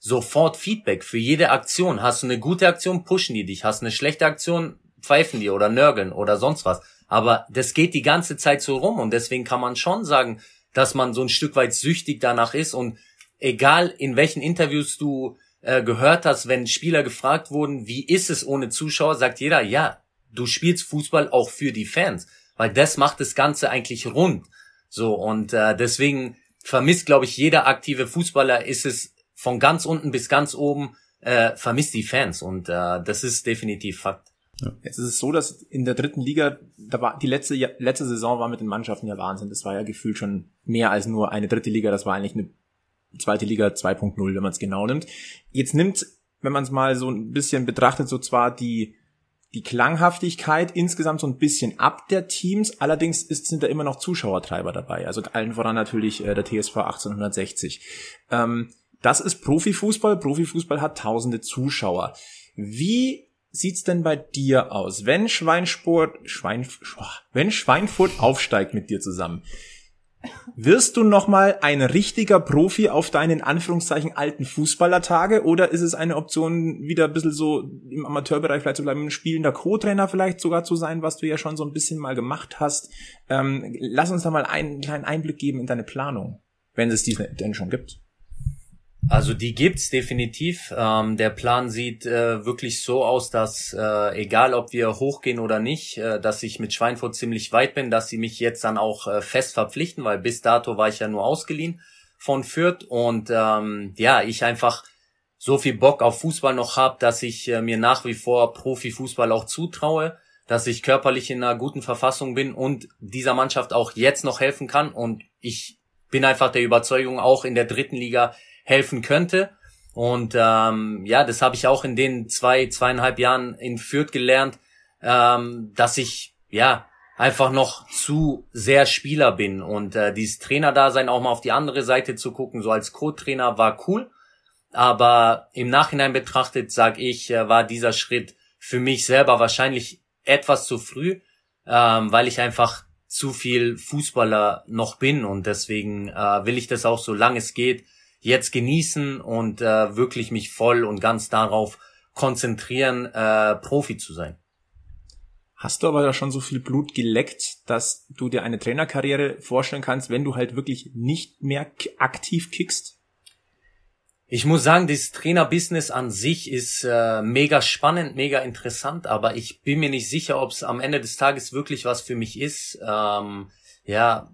sofort Feedback für jede Aktion. Hast du eine gute Aktion, pushen die dich. Hast du eine schlechte Aktion, pfeifen die oder nörgeln oder sonst was. Aber das geht die ganze Zeit so rum und deswegen kann man schon sagen, dass man so ein Stück weit süchtig danach ist und egal in welchen Interviews du äh, gehört hast, wenn Spieler gefragt wurden, wie ist es ohne Zuschauer, sagt jeder, ja, du spielst Fußball auch für die Fans, weil das macht das Ganze eigentlich rund. So und äh, deswegen vermisst, glaube ich, jeder aktive Fußballer ist es von ganz unten bis ganz oben äh, vermisst die Fans und äh, das ist definitiv Fakt. Jetzt ist es so, dass in der dritten Liga, da war die letzte, Ja- letzte Saison war mit den Mannschaften ja Wahnsinn. Das war ja gefühlt schon mehr als nur eine dritte Liga. Das war eigentlich eine zweite Liga 2.0, wenn man es genau nimmt. Jetzt nimmt, wenn man es mal so ein bisschen betrachtet, so zwar die die Klanghaftigkeit insgesamt so ein bisschen ab der Teams. Allerdings ist, sind da immer noch Zuschauertreiber dabei. Also allen voran natürlich äh, der TSV 1860. Ähm, das ist Profifußball. Profifußball hat tausende Zuschauer. Wie sieht's denn bei dir aus? Wenn Schweinsport, Schwein, wenn Schweinfurt aufsteigt mit dir zusammen, wirst du nochmal ein richtiger Profi auf deinen Anführungszeichen alten Fußballertage oder ist es eine Option, wieder ein bisschen so im Amateurbereich vielleicht zu bleiben, ein spielender Co-Trainer vielleicht sogar zu sein, was du ja schon so ein bisschen mal gemacht hast? Ähm, lass uns da mal einen kleinen Einblick geben in deine Planung, wenn es diese denn schon gibt. Also die gibt's definitiv. Ähm, der Plan sieht äh, wirklich so aus, dass äh, egal ob wir hochgehen oder nicht, äh, dass ich mit Schweinfurt ziemlich weit bin, dass sie mich jetzt dann auch äh, fest verpflichten, weil bis dato war ich ja nur ausgeliehen von Fürth und ähm, ja, ich einfach so viel Bock auf Fußball noch habe, dass ich äh, mir nach wie vor Profifußball auch zutraue, dass ich körperlich in einer guten Verfassung bin und dieser Mannschaft auch jetzt noch helfen kann und ich bin einfach der Überzeugung auch in der dritten Liga helfen könnte. Und ähm, ja, das habe ich auch in den zwei, zweieinhalb Jahren in Fürth gelernt, ähm, dass ich ja einfach noch zu sehr Spieler bin. Und äh, dieses Trainerdasein auch mal auf die andere Seite zu gucken, so als Co-Trainer war cool. Aber im Nachhinein betrachtet, sage ich, äh, war dieser Schritt für mich selber wahrscheinlich etwas zu früh, ähm, weil ich einfach zu viel Fußballer noch bin und deswegen äh, will ich das auch so lange es geht jetzt genießen und äh, wirklich mich voll und ganz darauf konzentrieren, äh, Profi zu sein. Hast du aber da schon so viel Blut geleckt, dass du dir eine Trainerkarriere vorstellen kannst, wenn du halt wirklich nicht mehr aktiv kickst? Ich muss sagen, das Trainerbusiness an sich ist äh, mega spannend, mega interessant, aber ich bin mir nicht sicher, ob es am Ende des Tages wirklich was für mich ist, ähm, ja,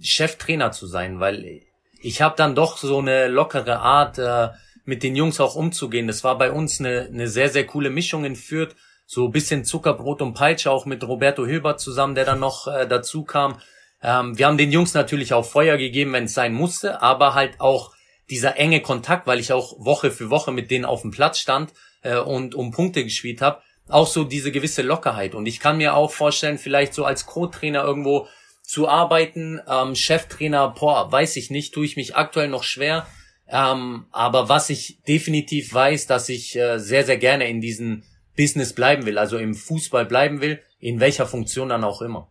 Cheftrainer zu sein, weil ich habe dann doch so eine lockere Art, äh, mit den Jungs auch umzugehen. Das war bei uns eine, eine sehr, sehr coole Mischung in Fürth. So bisschen Zuckerbrot und Peitsche, auch mit Roberto Hilbert zusammen, der dann noch äh, dazu kam. Ähm, wir haben den Jungs natürlich auch Feuer gegeben, wenn es sein musste, aber halt auch dieser enge Kontakt, weil ich auch Woche für Woche mit denen auf dem Platz stand äh, und um Punkte gespielt habe, auch so diese gewisse Lockerheit. Und ich kann mir auch vorstellen, vielleicht so als Co-Trainer irgendwo zu arbeiten. Ähm, Cheftrainer, boah, weiß ich nicht, tue ich mich aktuell noch schwer. Ähm, aber was ich definitiv weiß, dass ich äh, sehr, sehr gerne in diesem Business bleiben will, also im Fußball bleiben will, in welcher Funktion dann auch immer.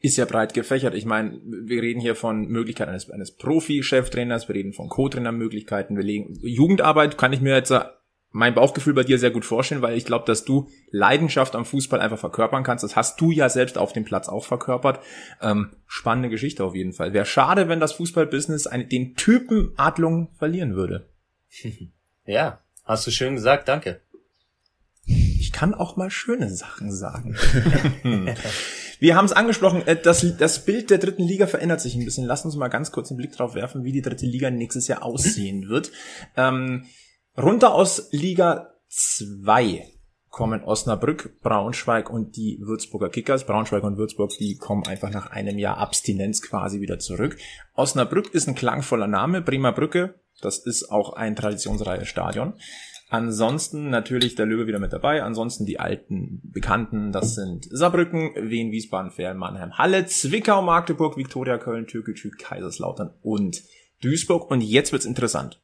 Ist ja breit gefächert. Ich meine, wir reden hier von Möglichkeiten eines, eines Profi-Cheftrainers, wir reden von Co-Trainer-Möglichkeiten, wir legen Jugendarbeit, kann ich mir jetzt mein Bauchgefühl bei dir sehr gut vorstellen, weil ich glaube, dass du Leidenschaft am Fußball einfach verkörpern kannst. Das hast du ja selbst auf dem Platz auch verkörpert. Ähm, spannende Geschichte auf jeden Fall. Wäre schade, wenn das Fußballbusiness den Typen Adlung verlieren würde. (laughs) Ja, hast du schön gesagt, danke. Ich kann auch mal schöne Sachen sagen. (laughs) Wir haben es angesprochen, äh, das, das Bild der dritten Liga verändert sich ein bisschen. Lass uns mal ganz kurz einen Blick drauf werfen, wie die dritte Liga nächstes Jahr aussehen wird. Ähm, Runter aus Liga 2 kommen Osnabrück, Braunschweig und die Würzburger Kickers. Braunschweig und Würzburg, die kommen einfach nach einem Jahr Abstinenz quasi wieder zurück. Osnabrück ist ein klangvoller Name. Bremer Brücke, das ist auch ein traditionsreiches Stadion. Ansonsten natürlich der Löwe wieder mit dabei. Ansonsten die alten Bekannten, das sind Saarbrücken, Wien, Wiesbaden, Ferl, Mannheim, Halle, Zwickau, Magdeburg, Viktoria, Köln, Türkgücü, Kaiserslautern und Duisburg. Und jetzt wird's interessant.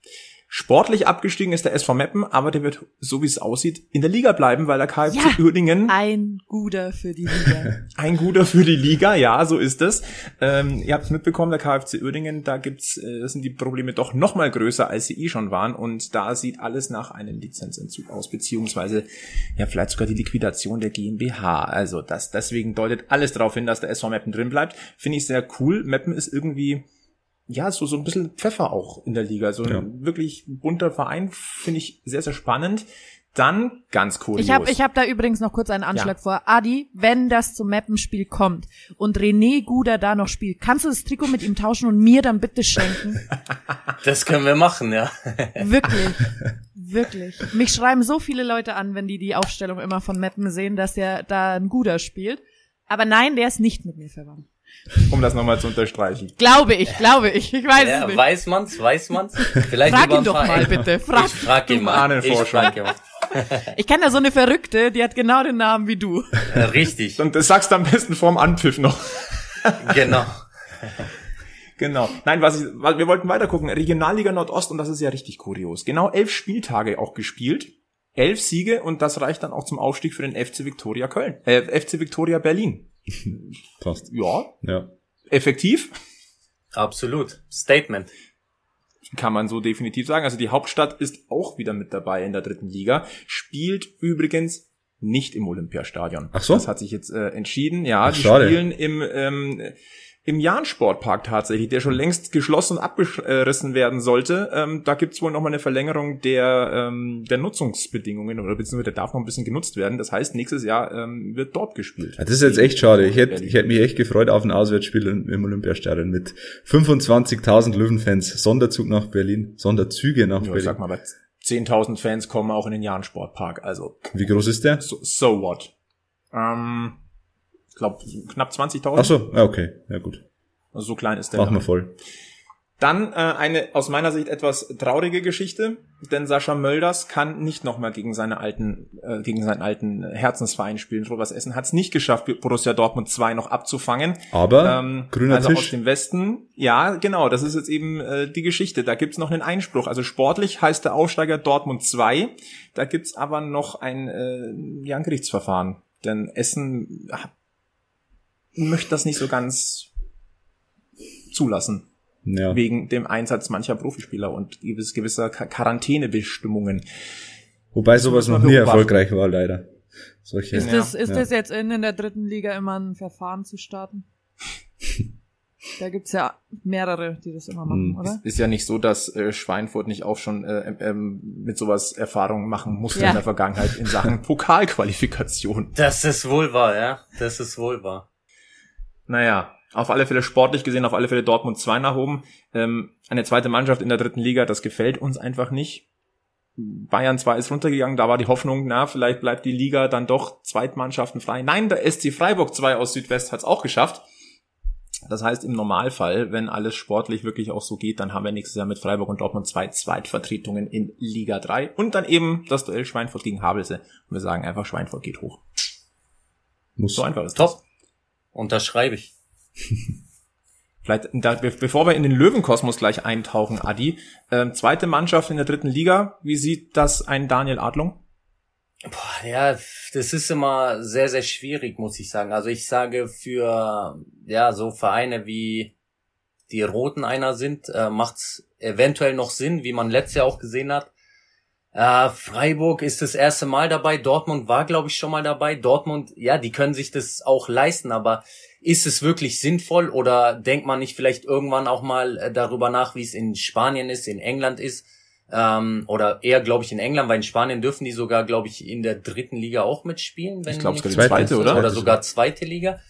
Sportlich abgestiegen ist der SV Meppen, aber der wird, so wie es aussieht, in der Liga bleiben, weil der KFC ja, Uerdingen... Ein guter für die Liga. (laughs) ein guter für die Liga, ja, so ist es. Ähm, ihr habt es mitbekommen, der KFC Uerdingen, da gibt's, äh, sind die Probleme doch noch mal größer, als sie eh schon waren. Und da sieht alles nach einem Lizenzentzug aus, beziehungsweise ja vielleicht sogar die Liquidation der GmbH. Also das deswegen deutet alles darauf hin, dass der SV Meppen drin bleibt. Finde ich sehr cool. Meppen ist irgendwie ja, so, so ein bisschen Pfeffer auch in der Liga. So ein ja. wirklich bunter Verein, finde ich sehr, sehr spannend. Dann ganz cool. Ich habe ich hab da übrigens noch kurz einen Anschlag ja. vor. Adi, wenn das zum Mappenspiel kommt und René Guder da noch spielt, kannst du das Trikot mit ihm tauschen und mir dann bitte schenken? (laughs) Das können wir machen, ja. (laughs) Wirklich, wirklich. Mich schreiben so viele Leute an, wenn die die Aufstellung immer von Mappen sehen, dass er da ein Guder spielt. Aber nein, der ist nicht mit mir verwandt. Um das nochmal zu unterstreichen. Glaube ich, glaube ich. Ich weiß ja, es nicht. Weiß man's, weiß man's? Vielleicht frag ihn doch mal bitte. Frag, ich frag ihn mal. Ich frag ihn mal. Ich kenne da so eine Verrückte, die hat genau den Namen wie du. Richtig. Und das sagst du am besten vorm Anpfiff noch. (laughs) Genau. Genau. Nein, was ich, wir wollten weiter gucken. Regionalliga Nordost und das ist ja richtig kurios. Genau elf Spieltage auch gespielt. Elf Siege und das reicht dann auch zum Aufstieg für den FC Victoria Köln. Äh, FC Victoria Berlin. (laughs) Passt. Ja. Ja. Effektiv. Absolut. Statement. Kann man so definitiv sagen. Also die Hauptstadt ist auch wieder mit dabei in der dritten Liga. Spielt übrigens nicht im Olympiastadion. Ach so? Das hat sich jetzt äh, entschieden. Ja, Ach, die schade. spielen im ähm, im Jahn-Sportpark tatsächlich, der schon längst geschlossen und abgerissen werden sollte. Ähm, da gibt's wohl noch mal eine Verlängerung der ähm, der Nutzungsbedingungen oder beziehungsweise der darf noch ein bisschen genutzt werden. Das heißt, nächstes Jahr ähm, wird dort gespielt. Ja, das ist jetzt echt schade. Ich hätte, ich hätte mich echt gefreut auf ein Auswärtsspiel im Olympiastadion mit 25.000 Löwenfans. Sonderzug nach Berlin, Sonderzüge nach Ja, ich Berlin. sag mal, aber 10.000 Fans kommen auch in den Jahn-Sportpark. Also Wie groß ist der? so, so what? Ähm, glaube knapp 20.000. Ach so, ja, okay, ja gut. Also so klein ist der. Machen wir voll. Dann äh, eine aus meiner Sicht etwas traurige Geschichte, denn Sascha Mölders kann nicht nochmal gegen seine alten, äh, gegen seinen alten Herzensverein spielen. Rot-Weiß Essen hat es nicht geschafft, Borussia Dortmund 2 noch abzufangen. Aber Ähm, grüner also Tisch. aus dem Westen, ja, genau, das ist jetzt eben äh, die Geschichte. Da gibt's noch einen Einspruch. Also sportlich heißt der Aufsteiger Dortmund 2. Da gibt's aber noch ein, äh, ja, ein Gerichtsverfahren. Denn Essen möchte das nicht so ganz zulassen ja. wegen dem Einsatz mancher Profispieler und gewiss, gewisser Quar- Quarantänebestimmungen. Wobei sowas noch nie erfolgreich war, leider. Solche. Ist, Ja. das, ist Ja. das jetzt in, in der dritten Liga immer ein Verfahren zu starten? (laughs) Da gibt's ja mehrere, die das immer machen, Hm. oder? Ist ja nicht so, dass äh, Schweinfurt nicht auch schon äh, ähm, mit sowas Erfahrungen machen musste Ja. in der Vergangenheit in Sachen (laughs) Pokalqualifikation. Das ist wohl wahr, ja. Das ist wohl wahr. Naja, auf alle Fälle sportlich gesehen, auf alle Fälle Dortmund 2 nach oben. Ähm, eine zweite Mannschaft in der dritten Liga, das gefällt uns einfach nicht. Bayern 2 ist runtergegangen, da war die Hoffnung, na, vielleicht bleibt die Liga dann doch Zweitmannschaften frei. Nein, der SC Freiburg 2 aus Südwest hat es auch geschafft. Das heißt, im Normalfall, wenn alles sportlich wirklich auch so geht, dann haben wir nächstes Jahr mit Freiburg und Dortmund zwei Zweitvertretungen in Liga 3 und dann eben das Duell Schweinfurt gegen Havelse. Und wir sagen einfach, Schweinfurt geht hoch. Muss. So einfach ist das. Unterschreibe ich. (laughs) Vielleicht, da, be bevor wir in den Löwenkosmos gleich eintauchen, Adi, ähm, zweite Mannschaft in der dritten Liga, wie sieht das ein Daniel Adlung? Boah, ja, das ist immer sehr, sehr schwierig, muss ich sagen. Also ich sage für ja so Vereine wie die Roten einer sind, äh, macht's eventuell noch Sinn, wie man letztes Jahr auch gesehen hat. Äh, Freiburg ist das erste Mal dabei, Dortmund war, glaube ich, schon mal dabei. Dortmund, ja, die können sich das auch leisten, aber ist es wirklich sinnvoll oder denkt man nicht vielleicht irgendwann auch mal äh, darüber nach, wie es in Spanien ist, in England ist? Ähm, oder eher, glaube ich, in England, weil in Spanien dürfen die sogar, glaube ich, in der dritten Liga auch mitspielen. Wenn Ich glaube, gibt die zweite, oder? Oder sogar zweite Liga.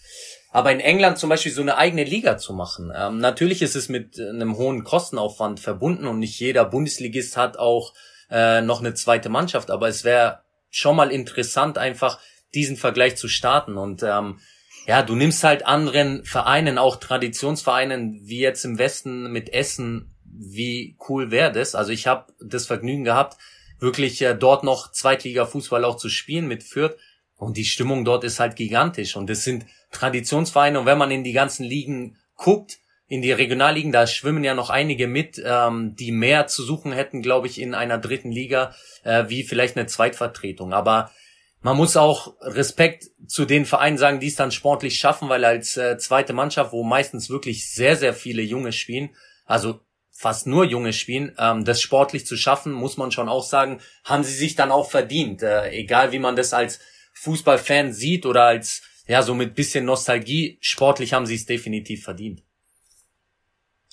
Aber in England zum Beispiel so eine eigene Liga zu machen. Ähm, natürlich ist es mit äh, einem hohen Kostenaufwand verbunden und nicht jeder Bundesligist hat auch äh, noch eine zweite Mannschaft. Aber es wäre schon mal interessant, einfach diesen Vergleich zu starten. Und ähm, ja, du nimmst halt anderen Vereinen, auch Traditionsvereinen, wie jetzt im Westen mit Essen, wie cool wäre das? Also ich habe das Vergnügen gehabt, wirklich äh, dort noch Zweitliga-Fußball auch zu spielen mit Fürth. Und die Stimmung dort ist halt gigantisch. Und es sind Traditionsvereine. Und wenn man in die ganzen Ligen guckt, in die Regionalligen, da schwimmen ja noch einige mit, ähm, die mehr zu suchen hätten, glaube ich, in einer dritten Liga, äh, wie vielleicht eine Zweitvertretung. Aber man muss auch Respekt zu den Vereinen sagen, die es dann sportlich schaffen, weil als äh, zweite Mannschaft, wo meistens wirklich sehr, sehr viele Junge spielen, also fast nur Junge spielen, ähm, das sportlich zu schaffen, muss man schon auch sagen, haben sie sich dann auch verdient. Äh, egal wie man das als Fußballfan sieht oder als, ja, so mit bisschen Nostalgie, sportlich haben sie es definitiv verdient.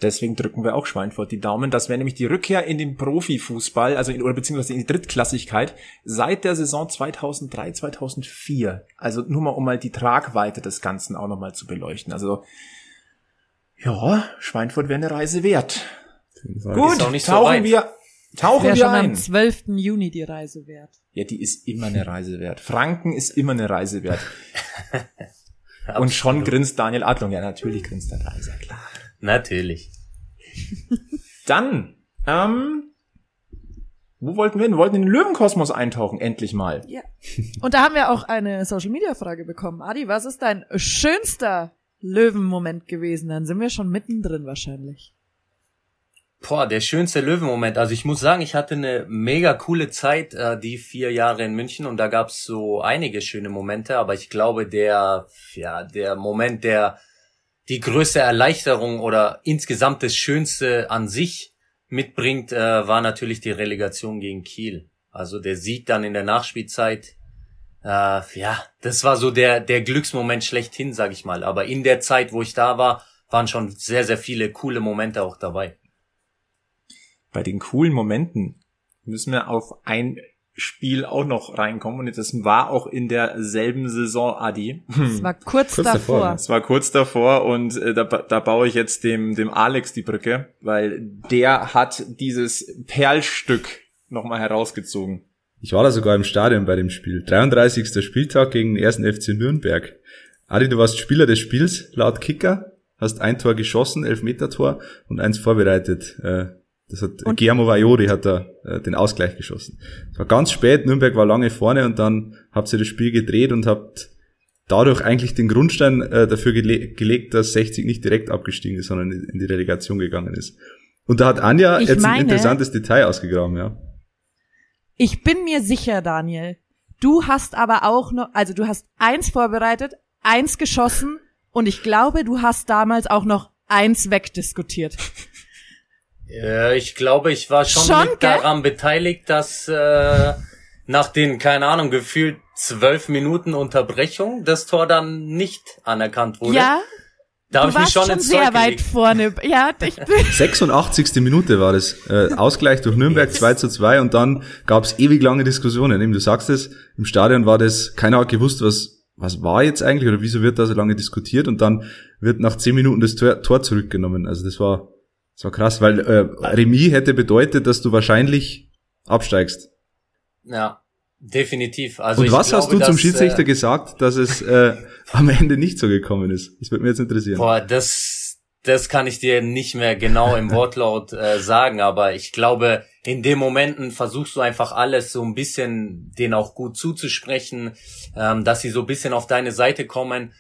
Deswegen drücken wir auch Schweinfurt die Daumen. Das wäre nämlich die Rückkehr in den Profifußball, also in, oder beziehungsweise in die Drittklassigkeit seit der Saison 2003, 2004. Also nur mal, um mal die Tragweite des Ganzen auch nochmal zu beleuchten. Also, ja, Schweinfurt wäre eine Reise wert. Gut, so tauchen weit. wir, tauchen wir schon am ein. 12. Juni die Reise wert. Ja, die ist immer eine Reise wert. Franken ist immer eine Reise wert. (laughs) Und schon grinst Daniel Adlung. Ja, natürlich grinst der Reiser, klar. Natürlich. (laughs) Dann, ähm, wo wollten wir hin? Wir wollten in den Löwenkosmos eintauchen, endlich mal. Ja. Und da haben wir auch eine Social Media Frage bekommen. Adi, was ist dein schönster Löwenmoment gewesen? Dann sind wir schon mittendrin wahrscheinlich. Boah, der schönste Löwenmoment. Also ich muss sagen, ich hatte eine mega coole Zeit, äh, die vier Jahre in München und da gab's so einige schöne Momente, aber ich glaube, der, ja, der Moment, der die größte Erleichterung oder insgesamt das Schönste an sich mitbringt, äh, war natürlich die Relegation gegen Kiel. Also der Sieg dann in der Nachspielzeit äh, ja, das war so der, der Glücksmoment schlechthin, sag ich mal. Aber in der Zeit, wo ich da war, waren schon sehr, sehr viele coole Momente auch dabei. Bei den coolen Momenten müssen wir auf ein Spiel auch noch reinkommen und das war auch in derselben Saison, Adi. Es war kurz, Kurz davor. davor, Es war kurz davor und äh, da, da baue ich jetzt dem, dem Alex die Brücke, weil der hat dieses Perlstück nochmal herausgezogen. Ich war da sogar im Stadion bei dem Spiel. 33. Spieltag gegen den ersten FC Nürnberg. Adi, du warst Spieler des Spiels laut Kicker, hast ein Tor geschossen, Elfmeter-Tor und eins vorbereitet. Äh, Das hat Und- Guillermo Vaiori hat da äh, den Ausgleich geschossen. Es war ganz spät, Nürnberg war lange vorne und dann habt ihr das Spiel gedreht und habt dadurch eigentlich den Grundstein äh, dafür gele gelegt, dass 60 nicht direkt abgestiegen ist, sondern in die Relegation gegangen ist. Und da hat Anja Ich jetzt ein meine- interessantes Detail ausgegraben, ja. Ich bin mir sicher, Daniel. Du hast aber auch noch, also du hast eins vorbereitet, eins geschossen und ich glaube, du hast damals auch noch eins wegdiskutiert. (laughs) Ja, ich glaube, ich war schon, Schon, mit gell? daran beteiligt, dass äh, nach den, keine Ahnung, gefühlt zwölf Minuten Unterbrechung das Tor dann nicht anerkannt wurde. Ja, da habe ich mich schon schon ins sehr Zeug weit gelegt. vorne. Ja, ich, 86. (laughs) Minute war das. Äh, Ausgleich durch Nürnberg 2 zu 2 und dann gab es ewig lange Diskussionen. Eben, du sagst es, im Stadion war das, keiner hat gewusst, was, was war jetzt eigentlich oder wieso wird da so lange diskutiert und dann wird nach 10 Minuten das Tor, Tor zurückgenommen. Also das war, das war krass, weil äh, Remis hätte bedeutet, dass du wahrscheinlich absteigst. Ja, definitiv. Also und was hast glaube, du zum dass, Schiedsrichter äh, gesagt, dass es äh, (laughs) am Ende nicht so gekommen ist? Das würde mich jetzt interessieren. Boah, das, das kann ich dir nicht mehr genau im (laughs) Wortlaut äh, sagen, aber ich glaube, in den Momenten versuchst du einfach alles so ein bisschen denen auch gut zuzusprechen, ähm, dass sie so ein bisschen auf deine Seite kommen.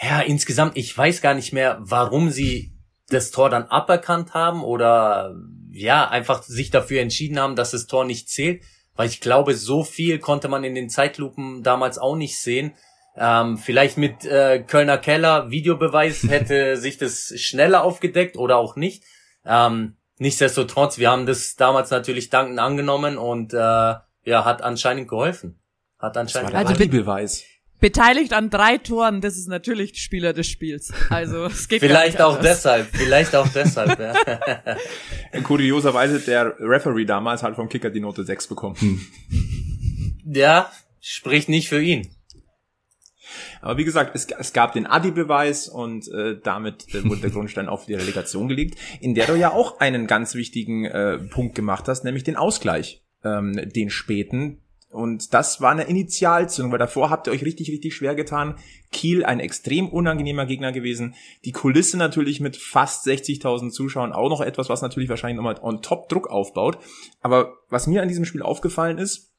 Ja, insgesamt, ich weiß gar nicht mehr, warum sie das Tor dann aberkannt haben oder ja, einfach sich dafür entschieden haben, dass das Tor nicht zählt, weil ich glaube, so viel konnte man in den Zeitlupen damals auch nicht sehen. Ähm, vielleicht mit äh, Kölner Keller Videobeweis (laughs) hätte sich das schneller aufgedeckt oder auch nicht. Ähm, nichtsdestotrotz, wir haben das damals natürlich dankend angenommen und äh, ja, hat anscheinend geholfen. Hat Das war anscheinend der. Beweis. Beteiligt an drei Toren, das ist natürlich Spieler des Spiels. Also es geht Vielleicht nicht auch anders. deshalb, vielleicht auch deshalb, ja. Kurioserweise, der Referee damals hat vom Kicker die Note 6 bekommen. ja, spricht nicht für ihn. Aber wie gesagt, es, es gab den Adi-Beweis und äh, damit äh, wurde der Grundstein auf die Relegation gelegt, in der du ja auch einen ganz wichtigen äh, Punkt gemacht hast, nämlich den Ausgleich, ähm, den späten. Und das war eine Initialzündung, weil davor habt ihr euch richtig, richtig schwer getan. Kiel, ein extrem unangenehmer Gegner gewesen. Die Kulisse natürlich mit fast 60.000 Zuschauern auch noch etwas, was natürlich wahrscheinlich nochmal on top Druck aufbaut. Aber was mir an diesem Spiel aufgefallen ist,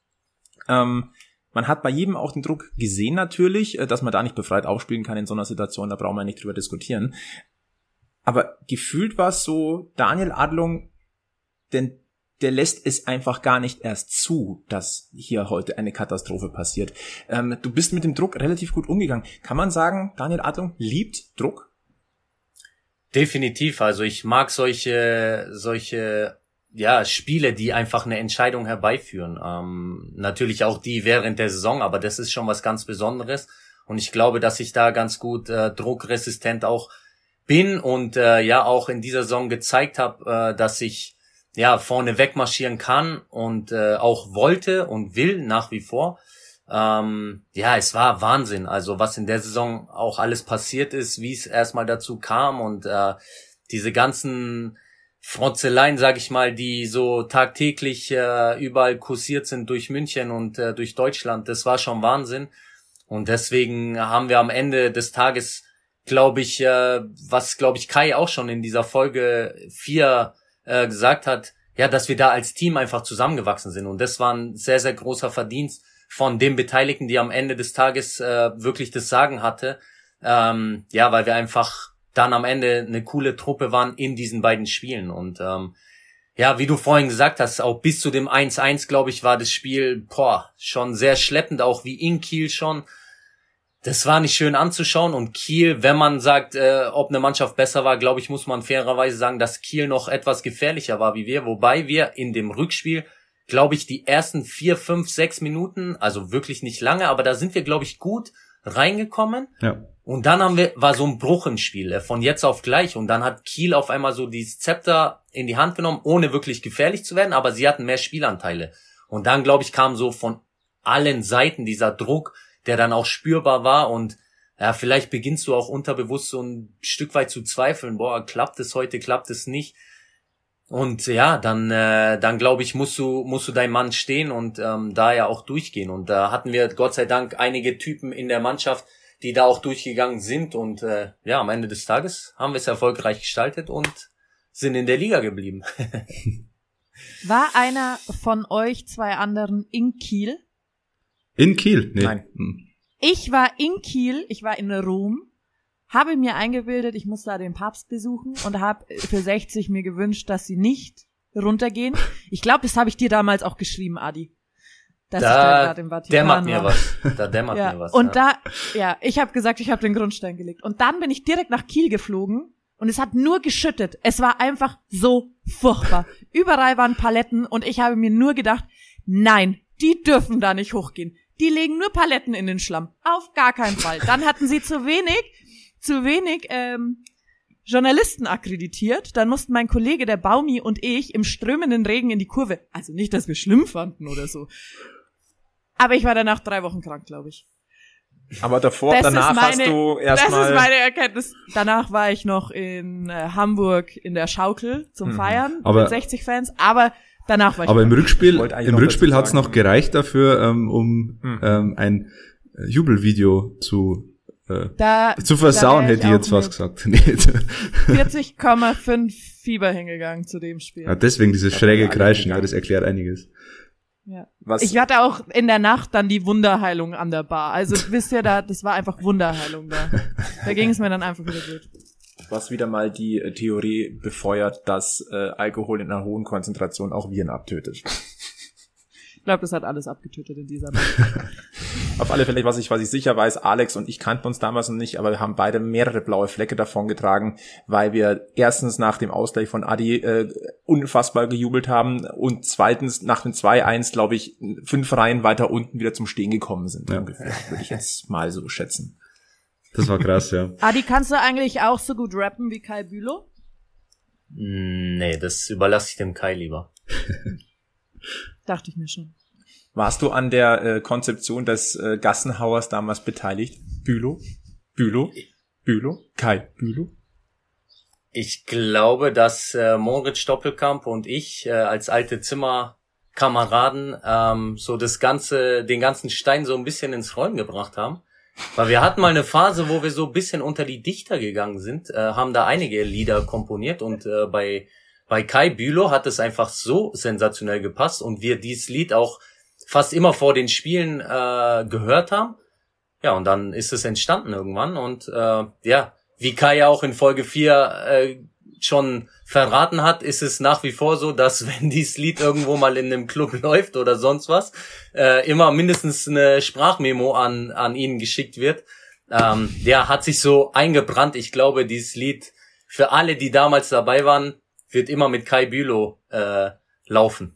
ähm, man hat bei jedem auch den Druck gesehen natürlich, äh, dass man da nicht befreit aufspielen kann in so einer Situation, da brauchen wir nicht drüber diskutieren. Aber gefühlt war es so, Daniel Adlung, denn der lässt es einfach gar nicht erst zu, dass hier heute eine Katastrophe passiert. Ähm, du bist mit dem Druck relativ gut umgegangen. Kann man sagen, Daniel Adlung liebt Druck? Definitiv. Also ich mag solche, solche, ja, Spiele, die einfach eine Entscheidung herbeiführen. Ähm, natürlich auch die während der Saison, aber das ist schon was ganz Besonderes. Und ich glaube, dass ich da ganz gut äh, druckresistent auch bin und äh, ja auch in dieser Saison gezeigt habe, äh, dass ich ja vorne wegmarschieren kann und äh, auch wollte und will nach wie vor. Ähm, ja, es war Wahnsinn. Also was in der Saison auch alles passiert ist, wie es erstmal dazu kam und äh, diese ganzen Frotzeleien, sag ich mal, die so tagtäglich äh, überall kursiert sind durch München und äh, durch Deutschland, das war schon Wahnsinn. Und deswegen haben wir am Ende des Tages, glaube ich, äh, was glaube ich Kai auch schon in dieser Folge vier äh, gesagt hat, ja, dass wir da als Team einfach zusammengewachsen sind. Und das war ein sehr, sehr großer Verdienst von den Beteiligten, die am Ende des Tages äh, wirklich das Sagen hatte. Ähm, ja, weil wir einfach dann am Ende eine coole Truppe waren in diesen beiden Spielen. Und ähm, ja, wie du vorhin gesagt hast, auch bis zu dem 1-1, glaube ich, war das Spiel boah, schon sehr schleppend, auch wie in Kiel schon. Das war nicht schön anzuschauen und Kiel, wenn man sagt, äh, ob eine Mannschaft besser war, glaube ich, muss man fairerweise sagen, dass Kiel noch etwas gefährlicher war wie wir, wobei wir in dem Rückspiel glaube ich, die ersten vier, fünf, sechs Minuten, also wirklich nicht lange, aber da sind wir, glaube ich, gut reingekommen. Ja. Und dann haben wir, war so ein Bruch im Spiel, äh, von jetzt auf gleich. Und dann hat Kiel auf einmal so dieses Zepter in die Hand genommen, ohne wirklich gefährlich zu werden, aber sie hatten mehr Spielanteile. Und dann, glaube ich, kam so von allen Seiten dieser Druck, der dann auch spürbar war und ja, vielleicht beginnst du auch unterbewusst so ein Stück weit zu zweifeln, boah, klappt es heute, klappt es nicht. Und ja, dann, äh, dann glaube ich, musst du, musst du dein Mann stehen und ähm, da ja auch durchgehen. Und da hatten wir Gott sei Dank einige Typen in der Mannschaft, die da auch durchgegangen sind. Und äh, ja, am Ende des Tages haben wir es erfolgreich gestaltet und sind in der Liga geblieben. (laughs) War einer von euch zwei anderen in Kiel? In Kiel? Nee. Nein. Hm. Ich war in Kiel, ich war in Rom, habe mir eingebildet, ich muss da den Papst besuchen und habe für 60 mir gewünscht, dass sie nicht runtergehen. Ich glaube, das habe ich dir damals auch geschrieben, Adi. Dass ich Da im Vatikan dämmert mir war. was. Da dämmert Ja. mir was. und ja. da, ja, ich habe gesagt, ich habe den Grundstein gelegt. Und dann bin ich direkt nach Kiel geflogen und es hat nur geschüttet. Es war einfach so furchtbar. Überall waren Paletten und ich habe mir nur gedacht, nein, die dürfen da nicht hochgehen. Die legen nur Paletten in den Schlamm. Auf gar keinen Fall. Dann hatten sie zu wenig, zu wenig ähm, Journalisten akkreditiert. Dann mussten mein Kollege, der Baumi und ich im strömenden Regen in die Kurve. Also nicht, dass wir schlimm fanden oder so. Aber ich war danach drei Wochen krank, glaube ich. Aber davor, Das danach meine, hast du Das ist erstmal. meine Erkenntnis. Danach war ich noch in äh, Hamburg in der Schaukel zum Mhm. Feiern Aber- mit 60 Fans, aber danach war ich Aber im. Rückspiel, im noch Rückspiel hat's noch gereicht dafür, ähm, um Mhm. ähm, ein äh, Jubelvideo zu äh, da, zu versauen, hätte ich jetzt was gesagt. (laughs) Nee. 40,5 Fieber hingegangen zu dem Spiel. ja, deswegen dieses schräge Kreischen, ja, das erklärt einiges. Ja. was, Ich hatte auch in der Nacht dann die Wunderheilung an der Bar. Also wisst ihr, da, das war einfach Wunderheilung da. (laughs) Da ging es mir dann einfach wieder gut. Was wieder mal die äh, Theorie befeuert, dass äh, Alkohol in einer hohen Konzentration auch Viren abtötet. Ich glaube, das hat alles abgetötet in dieser Nacht. (laughs) Auf alle Fälle, was ich, was ich sicher weiß, Alex und ich kannten uns damals noch nicht, aber wir haben beide mehrere blaue Flecke davon getragen, weil wir erstens nach dem Ausgleich von Adi äh, unfassbar gejubelt haben und zweitens nach dem 2-1, glaube ich, fünf Reihen weiter unten wieder zum Stehen gekommen sind. Ja. Ungefähr, würde ich jetzt mal so schätzen. Das war krass, ja. (laughs) Adi, kannst du eigentlich auch so gut rappen wie Kai Bülow? Mm, Nee, das überlasse ich dem Kai lieber. (laughs) Dachte ich mir schon. Warst du an der äh, Konzeption des äh, Gassenhauers damals beteiligt? Bülow? Bülow? Bülow? Kai Bülow? Ich glaube, dass äh, Moritz Stoppelkamp und ich äh, als alte Zimmerkameraden ähm, so das ganze, den ganzen Stein so ein bisschen ins Rollen gebracht haben. Weil wir hatten mal eine Phase, wo wir so ein bisschen unter die Dichter gegangen sind, äh, haben da einige Lieder komponiert und äh, bei bei Kai Bülow hat es einfach so sensationell gepasst und wir dieses Lied auch fast immer vor den Spielen äh, gehört haben. Ja, und dann ist es entstanden irgendwann und äh, ja, wie Kai ja auch in Folge 4 äh, schon verraten hat, ist es nach wie vor so, dass (laughs) wenn dieses Lied irgendwo mal in einem Club (laughs) läuft oder sonst was, äh, immer mindestens eine Sprachmemo an, an ihn geschickt wird. Ähm, der hat sich so eingebrannt. Ich glaube, dieses Lied für alle, die damals dabei waren, wird immer mit Kai Bülow äh, laufen.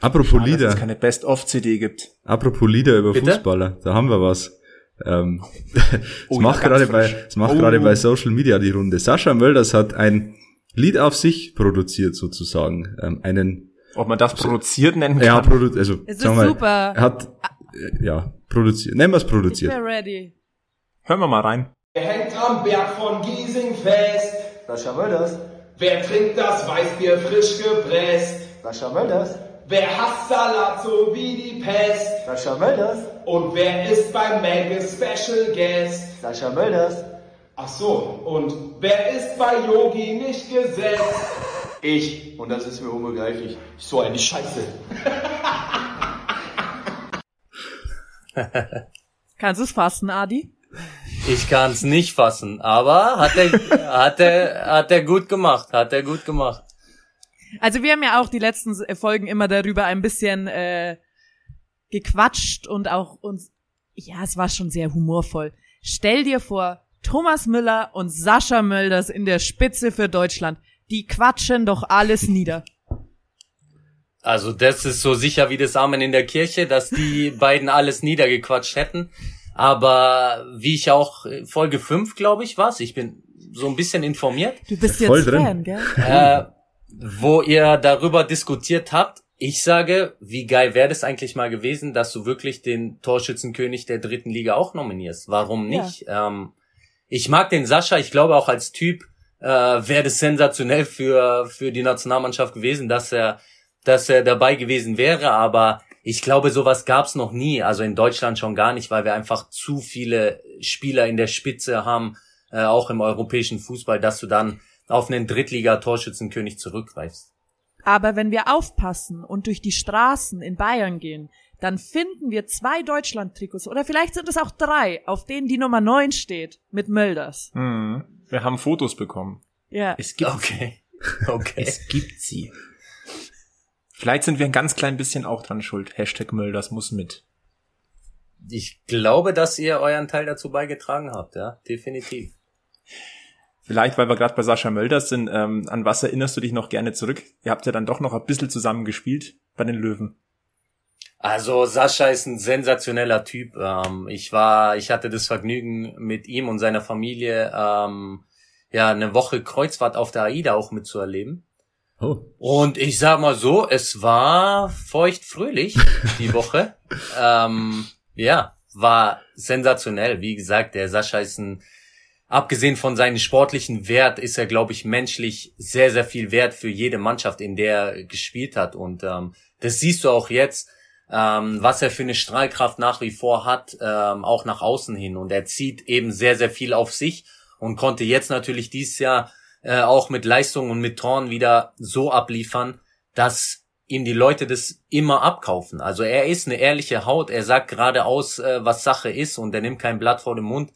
Apropos Schade, dass Lieder, es keine Best-of-CD gibt. apropos Lieder über Bitte? Fußballer, da haben wir was. Ähm, (laughs) Oh es macht gerade bei, es macht Oh. gerade bei Social Media die Runde. Sascha Mölders hat ein Lied auf sich produziert sozusagen, ähm, einen, Ob man das produziert nennen ja, kann? produ also, Es ist sagen wir mal, super. er hat, äh, ja, produziert, nennen wir es Ich produziert. bin ready. Hören wir mal rein. Wer hängt am Berg von Giesing fest? Sascha Mölders, Wer trinkt das Weißbier frisch gepresst? Sascha Mölders, Wer hasst Salat so wie die Pest? Sascha Mölders, Und wer ist beim Menge Special Guest? Sascha Mölders, Ach so, und wer ist bei Yogi nicht gesetzt? ich. Und das ist mir unbegreiflich. So eine Scheiße. (laughs) Kannst du es fassen, Adi? Ich kann es nicht fassen, aber hat er, hat er, hat er gut gemacht, hat er gut gemacht. Also wir haben ja auch die letzten Folgen immer darüber ein bisschen äh, gequatscht und auch uns, ja, es war schon sehr humorvoll. Stell dir vor, Thomas Müller und Sascha Mölders in der Spitze für Deutschland, die quatschen doch alles nieder. Also das ist so sicher wie das Amen in der Kirche, dass die (laughs) beiden alles niedergequatscht hätten. Aber wie ich auch Folge 5, glaube ich, was, ich bin so ein bisschen informiert, Du bist Voll jetzt drin. Fan, gell? äh, wo ihr darüber diskutiert habt. Ich sage, wie geil wäre das eigentlich mal gewesen, dass du wirklich den Torschützenkönig der dritten Liga auch nominierst. Warum Ja. nicht? Ähm, ich mag den Sascha, ich glaube auch als Typ äh, wäre das sensationell für, für die Nationalmannschaft gewesen, dass er, dass er dabei gewesen wäre, aber ich glaube, sowas gab's noch nie, also in Deutschland schon gar nicht, weil wir einfach zu viele Spieler in der Spitze haben, äh, auch im europäischen Fußball, dass du dann auf einen Drittliga-Torschützenkönig zurückgreifst. Aber wenn wir aufpassen und durch die Straßen in Bayern gehen, dann finden wir zwei Deutschland-Trikots oder vielleicht sind es auch drei, auf denen die Nummer 9 steht, mit Mölders. Mhm. Wir haben Fotos bekommen. Ja. Es gibt, Okay. (laughs) Okay. es gibt sie. Vielleicht sind wir ein ganz klein bisschen auch dran schuld. Hashtag das muss mit. Ich glaube, dass ihr euren Teil dazu beigetragen habt, ja, definitiv. Vielleicht, weil wir gerade bei Sascha Mölders sind, ähm, an was erinnerst du dich noch gerne zurück? Ihr habt ja dann doch noch ein bisschen zusammen gespielt bei den Löwen. Also Sascha ist ein sensationeller Typ. Ähm, ich war, ich hatte das Vergnügen mit ihm und seiner Familie ähm, ja eine Woche Kreuzfahrt auf der AIDA auch mitzuerleben. Oh. Und ich sag mal so, es war feucht fröhlich die Woche. (laughs) ähm, ja, war sensationell. Wie gesagt, der Sascha ist ein, abgesehen von seinem sportlichen Wert, ist er, glaube ich, menschlich sehr, sehr viel wert für jede Mannschaft, in der er gespielt hat. Und ähm, das siehst du auch jetzt, ähm, was er für eine Strahlkraft nach wie vor hat, ähm, auch nach außen hin. Und er zieht eben sehr, sehr viel auf sich und konnte jetzt natürlich dieses Jahr äh, auch mit Leistung und mit Toren wieder so abliefern, dass ihm die Leute das immer abkaufen. Also er ist eine ehrliche Haut, er sagt geradeaus, äh, was Sache ist und er nimmt kein Blatt vor den Mund.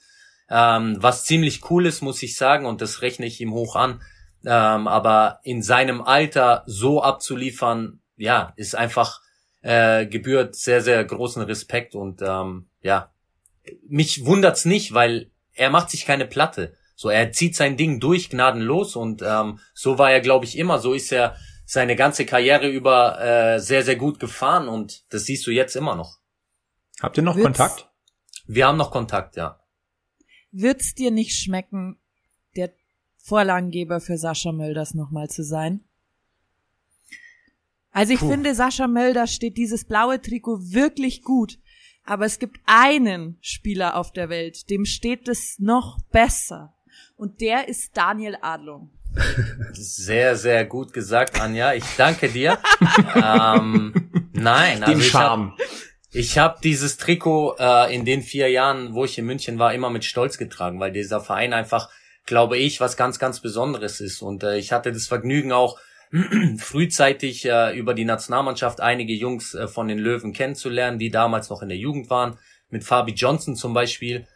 Ähm, was ziemlich cool ist, muss ich sagen, und das rechne ich ihm hoch an. Ähm, aber in seinem Alter so abzuliefern, ja, ist einfach äh, gebührt sehr, sehr großen Respekt und ähm, ja, mich wundert's nicht, weil er macht sich keine Platte. So, er zieht sein Ding durch, gnadenlos und ähm, so war er, glaube ich, immer. So ist er seine ganze Karriere über äh, sehr, sehr gut gefahren und das siehst du jetzt immer noch. Habt ihr noch Wird's- Kontakt? Wir haben noch Kontakt, ja. Wird's dir nicht schmecken, der Vorlagengeber für Sascha Mölders nochmal zu sein? Also ich Puh. finde, Sascha Mölders steht dieses blaue Trikot wirklich gut. Aber es gibt einen Spieler auf der Welt, dem steht es noch besser. Und der ist Daniel Adlung. (laughs) Sehr, sehr gut gesagt, Anja. Ich danke dir. (laughs) ähm, nein, also Dem ich hab, Charme. Ich habe dieses Trikot äh, in den vier Jahren, wo ich in München war, immer mit Stolz getragen, weil dieser Verein einfach, glaube ich, was ganz, ganz Besonderes ist. Und äh, ich hatte das Vergnügen auch (clears throat) frühzeitig äh, über die Nationalmannschaft einige Jungs äh, von den Löwen kennenzulernen, die damals noch in der Jugend waren. Mit Fabi Johnson zum Beispiel.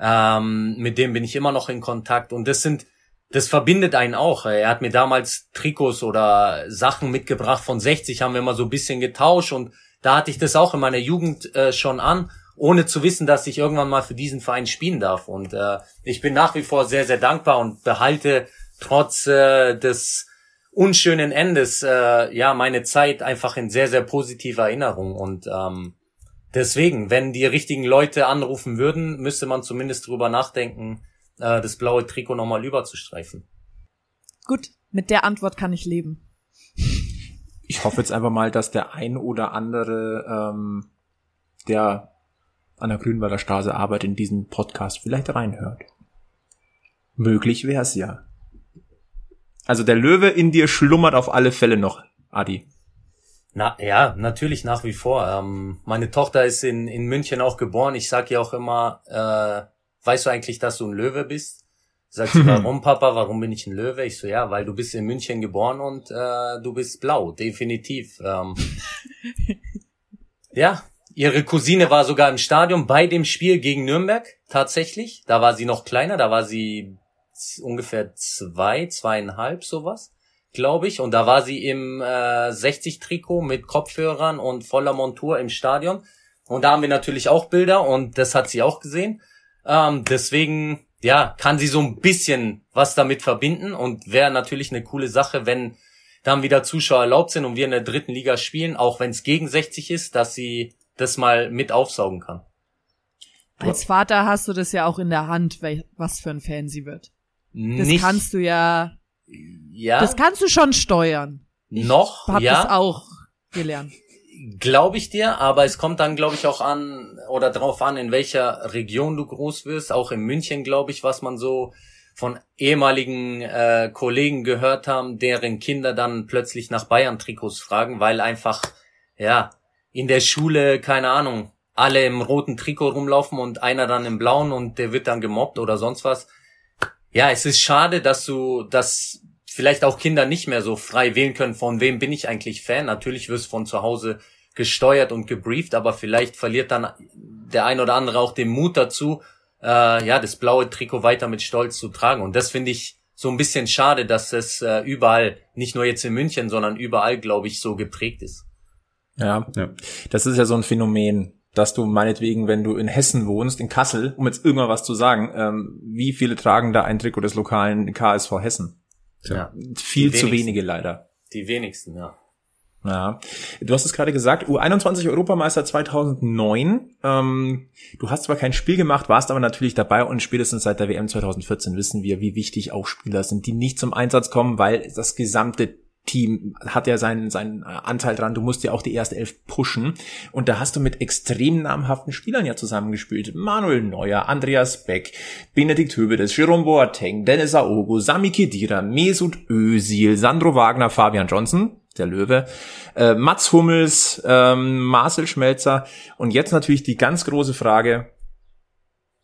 Ähm, mit dem bin ich immer noch in Kontakt. Und das sind, das verbindet einen auch. Er hat mir damals Trikots oder Sachen mitgebracht von 60, haben wir immer so ein bisschen getauscht und da hatte ich das auch in meiner Jugend äh, schon an, ohne zu wissen, dass ich irgendwann mal für diesen Verein spielen darf. Und äh, ich bin nach wie vor sehr, sehr dankbar und behalte trotz äh, des unschönen Endes äh, ja meine Zeit einfach in sehr, sehr positiver Erinnerung. Und ähm, deswegen, wenn die richtigen Leute anrufen würden, müsste man zumindest drüber nachdenken, äh, das blaue Trikot nochmal überzustreifen. Gut, mit der Antwort kann ich leben. Ich hoffe jetzt einfach mal, dass der ein oder andere, ähm, der an der Grünwalder Straße arbeitet, in diesen Podcast vielleicht reinhört. Möglich wär's ja. Also der Löwe in dir schlummert auf alle Fälle noch, Adi. Na ja, natürlich nach wie vor. Ähm, meine Tochter ist in, in München auch geboren. Ich sag ihr auch immer, äh, weißt du eigentlich, dass du ein Löwe bist? Sagt sie, (laughs) warum Papa, warum bin ich ein Löwe? Ich so, ja, weil du bist in München geboren und äh, du bist blau, definitiv. Ähm, (laughs) ja, ihre Cousine war sogar im Stadion bei dem Spiel gegen Nürnberg, tatsächlich. Da war sie noch kleiner, da war sie ungefähr zwei, zweieinhalb, sowas glaube ich. Und da war sie im äh, 60-Trikot mit Kopfhörern und voller Montur im Stadion. Und da haben wir natürlich auch Bilder und das hat sie auch gesehen. Ähm, deswegen, ja, kann sie so ein bisschen was damit verbinden und wäre natürlich eine coole Sache, wenn dann wieder Zuschauer erlaubt sind und wir in der dritten Liga spielen, auch wenn es gegen 60 ist, dass sie das mal mit aufsaugen kann. Als Vater hast du das ja auch in der Hand, was für ein Fan sie wird. Das Nicht, kannst du ja, ja, das kannst du schon steuern. noch, Hab ja. das auch gelernt. Glaube ich dir, aber es kommt dann, glaube ich, auch an oder drauf an, in welcher Region du groß wirst. Auch in München, glaube ich, was man so von ehemaligen äh, Kollegen gehört haben, deren Kinder dann plötzlich nach Bayern-Trikots fragen, weil einfach, ja, in der Schule, keine Ahnung, alle im roten Trikot rumlaufen und einer dann im blauen und der wird dann gemobbt oder sonst was. Ja, es ist schade, dass du, dass vielleicht auch Kinder nicht mehr so frei wählen können, von wem bin ich eigentlich Fan. Natürlich wirst von zu Hause gesteuert und gebrieft, aber vielleicht verliert dann der ein oder andere auch den Mut dazu, äh, ja, das blaue Trikot weiter mit Stolz zu tragen. Und das finde ich so ein bisschen schade, dass es äh, überall, nicht nur jetzt in München, sondern überall, glaube ich, so geprägt ist. Ja. Ja. Das ist ja so ein Phänomen, dass du meinetwegen, wenn du in Hessen wohnst, in Kassel, um jetzt irgendwann was zu sagen, ähm, wie viele tragen da ein Trikot des lokalen KSV Hessen? Tja. Ja, Viel zu wenige leider. die wenigsten, ja. Ja, du hast es gerade gesagt, U21 Europameister 2009. Ähm, du hast zwar kein Spiel gemacht, warst aber natürlich dabei und spätestens seit der WM 2014 wissen wir, wie wichtig auch Spieler sind, die nicht zum Einsatz kommen, weil das gesamte Team hat ja seinen, seinen Anteil dran. Du musst ja auch die erste Elf pushen. Und da hast du mit extrem namhaften Spielern ja zusammengespielt. Manuel Neuer, Andreas Beck, Benedikt Hövedes, Jerome Boateng, Dennis Aogo, Sami Khedira, Mesut Özil, Sandro Wagner, Fabian Johnson, der Löwe, äh, Mats Hummels, ähm, Marcel Schmelzer. Und jetzt natürlich die ganz große Frage,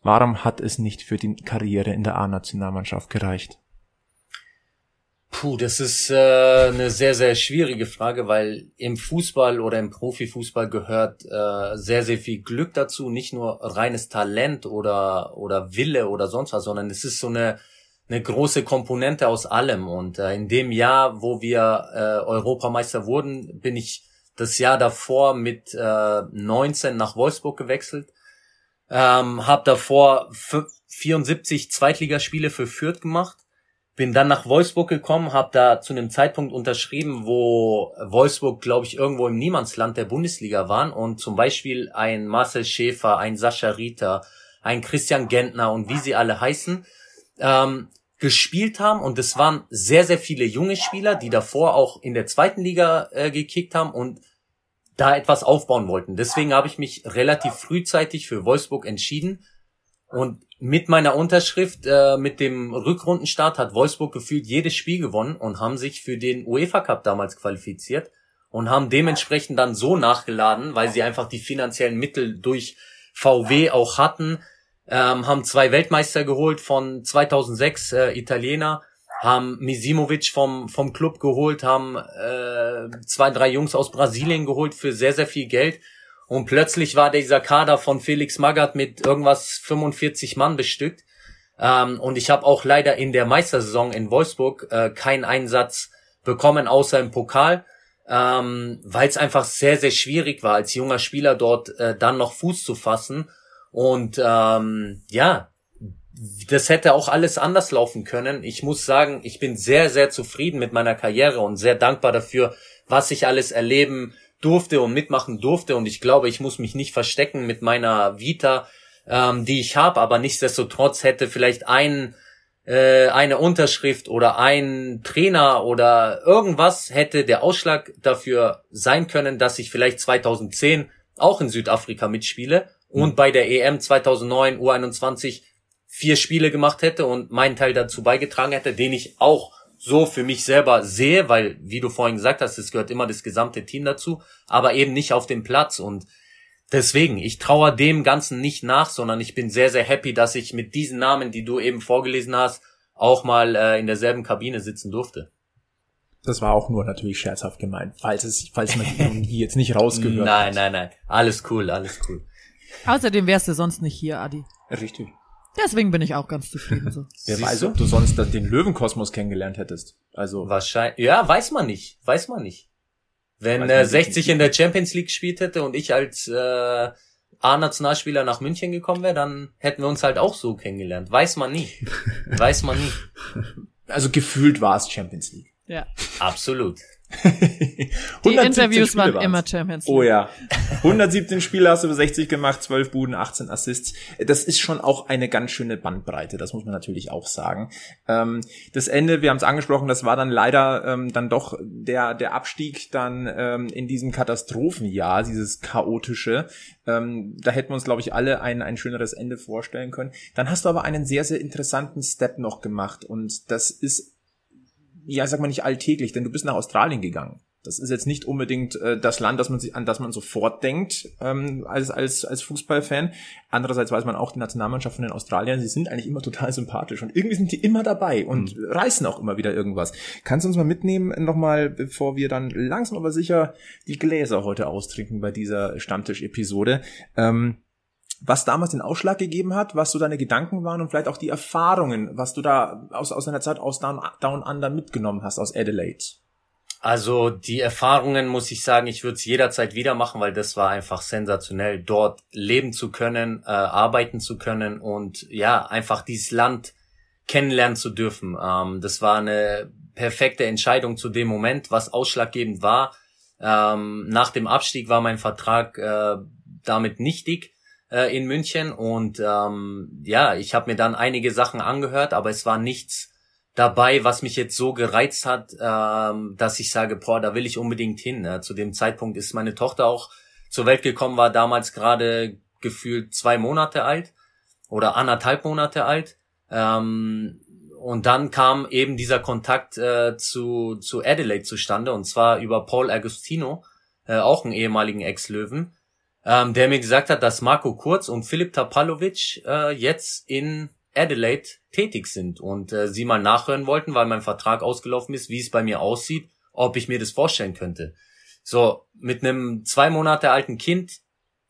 warum hat es nicht für die Karriere in der A-Nationalmannschaft gereicht? Puh, das ist äh, eine sehr, sehr schwierige Frage, weil im Fußball oder im Profifußball gehört äh, sehr, sehr viel Glück dazu, nicht nur reines Talent oder, oder Wille oder sonst was, sondern es ist so eine, eine große Komponente aus allem. Und äh, in dem Jahr, wo wir äh, Europameister wurden, bin ich das Jahr davor mit äh, 19 nach Wolfsburg gewechselt. Ähm, habe davor fü- 74 Zweitligaspiele für Fürth gemacht bin dann nach Wolfsburg gekommen, habe da zu einem Zeitpunkt unterschrieben, wo Wolfsburg, glaube ich, irgendwo im Niemandsland der Bundesliga waren und zum Beispiel ein Marcel Schäfer, ein Sascha Rieter, ein Christian Gentner und wie sie alle heißen, ähm, gespielt haben und es waren sehr, sehr viele junge Spieler, die davor auch in der zweiten Liga äh, gekickt haben und da etwas aufbauen wollten. Deswegen habe ich mich relativ frühzeitig für Wolfsburg entschieden und mit meiner Unterschrift, äh, mit dem Rückrundenstart hat Wolfsburg gefühlt jedes Spiel gewonnen und haben sich für den UEFA Cup damals qualifiziert und haben dementsprechend dann so nachgeladen, weil sie einfach die finanziellen Mittel durch VW auch hatten, ähm, haben zwei Weltmeister geholt von 2006 äh, Italiener, haben Misimovic vom vom Club geholt, haben äh, zwei drei Jungs aus Brasilien geholt für sehr sehr viel Geld und plötzlich war dieser Kader von Felix Magath mit irgendwas 45 Mann bestückt. Ähm, und ich habe auch leider in der Meistersaison in Wolfsburg äh, keinen Einsatz bekommen, außer im Pokal, ähm, weil es einfach sehr, sehr schwierig war, als junger Spieler dort äh, dann noch Fuß zu fassen. Und ähm, ja, das hätte auch alles anders laufen können. Ich muss sagen, ich bin sehr, sehr zufrieden mit meiner Karriere und sehr dankbar dafür, was ich alles erleben durfte und mitmachen durfte. Und ich glaube, ich muss mich nicht verstecken mit meiner Vita, ähm, die ich habe. Aber nichtsdestotrotz hätte vielleicht ein äh, eine Unterschrift oder ein Trainer oder irgendwas hätte der Ausschlag dafür sein können, dass ich vielleicht 2010 auch in Südafrika mitspiele und bei der EM 2009 U21 vier Spiele gemacht hätte und meinen Teil dazu beigetragen hätte, den ich auch so für mich selber sehe, weil, wie du vorhin gesagt hast, es gehört immer das gesamte Team dazu, aber eben nicht auf dem Platz und deswegen, ich traue dem Ganzen nicht nach, sondern ich bin sehr, sehr happy, dass ich mit diesen Namen, die du eben vorgelesen hast, auch mal äh, in derselben Kabine sitzen durfte. Das war auch nur natürlich scherzhaft gemeint, falls es, falls man die jetzt nicht rausgehört (laughs) Nein, hat. nein, nein, alles cool, alles cool. Außerdem wärst du sonst nicht hier, Adi. Richtig. Deswegen bin ich auch ganz zufrieden so. (laughs) Wer Siehst weiß, du? ob du sonst den Löwenkosmos kennengelernt hättest. Also, Wahrscheinlich, ja, weiß man nicht, weiß man nicht. Wenn äh, man 60 in der Champions League gespielt hätte und ich als äh, A-Nationalspieler nach München gekommen wäre, dann hätten wir uns halt auch so kennengelernt. Weiß man nie. (laughs) Weiß man nie. also gefühlt war es Champions League. Ja. Absolut. (laughs) Die Interviews waren waren's. immer Champions League. Oh ja. 117 Spiele hast du 60 gemacht, 12 Buden, 18 Assists. Das ist schon auch eine ganz schöne Bandbreite, das muss man natürlich auch sagen. Ähm, das Ende, wir haben es angesprochen, das war dann leider ähm, dann doch der, der Abstieg dann ähm, in diesem Katastrophenjahr, dieses chaotische. Ähm, da hätten wir uns, glaube ich, alle ein, ein schöneres Ende vorstellen können. Dann hast du aber einen sehr, sehr interessanten Step noch gemacht und das ist ja, sag mal nicht alltäglich, denn du bist nach Australien gegangen. Das ist jetzt nicht unbedingt äh, das Land, das man sich, an das man sofort denkt ähm, als als als Fußballfan. Andererseits weiß man auch die Nationalmannschaft von den Australiern, sie sind eigentlich immer total sympathisch und irgendwie sind die immer dabei und Mhm. reißen auch immer wieder irgendwas. Kannst du uns mal mitnehmen nochmal, bevor wir dann langsam aber sicher die Gläser heute austrinken bei dieser Stammtisch-Episode? Ähm, was damals den Ausschlag gegeben hat, was so deine Gedanken waren und vielleicht auch die Erfahrungen, was du da aus, aus deiner Zeit aus Down, Down Under mitgenommen hast, aus Adelaide. Also die Erfahrungen muss ich sagen, ich würde es jederzeit wieder machen, weil das war einfach sensationell, dort leben zu können, äh, arbeiten zu können und ja, einfach dieses Land kennenlernen zu dürfen. Ähm, das war eine perfekte Entscheidung zu dem Moment, was ausschlaggebend war. Ähm, nach dem Abstieg war mein Vertrag äh, damit nichtig äh, in München und ähm, ja, ich habe mir dann einige Sachen angehört, aber es war nichts dabei, was mich jetzt so gereizt hat, ähm, dass ich sage, boah, da will ich unbedingt hin. Ne? Zu dem Zeitpunkt ist meine Tochter auch zur Welt gekommen, war damals gerade gefühlt zwei Monate alt oder anderthalb Monate alt. Ähm, und dann kam eben dieser Kontakt äh, zu, zu Adelaide zustande, und zwar über Paul Agostino, äh, auch einen ehemaligen Ex-Löwen, ähm, der mir gesagt hat, dass Marco Kurz und Filip Tapalovic äh, jetzt in Adelaide tätig sind und äh, sie mal nachhören wollten, weil mein Vertrag ausgelaufen ist, wie es bei mir aussieht, ob ich mir das vorstellen könnte. So, mit einem zwei Monate alten Kind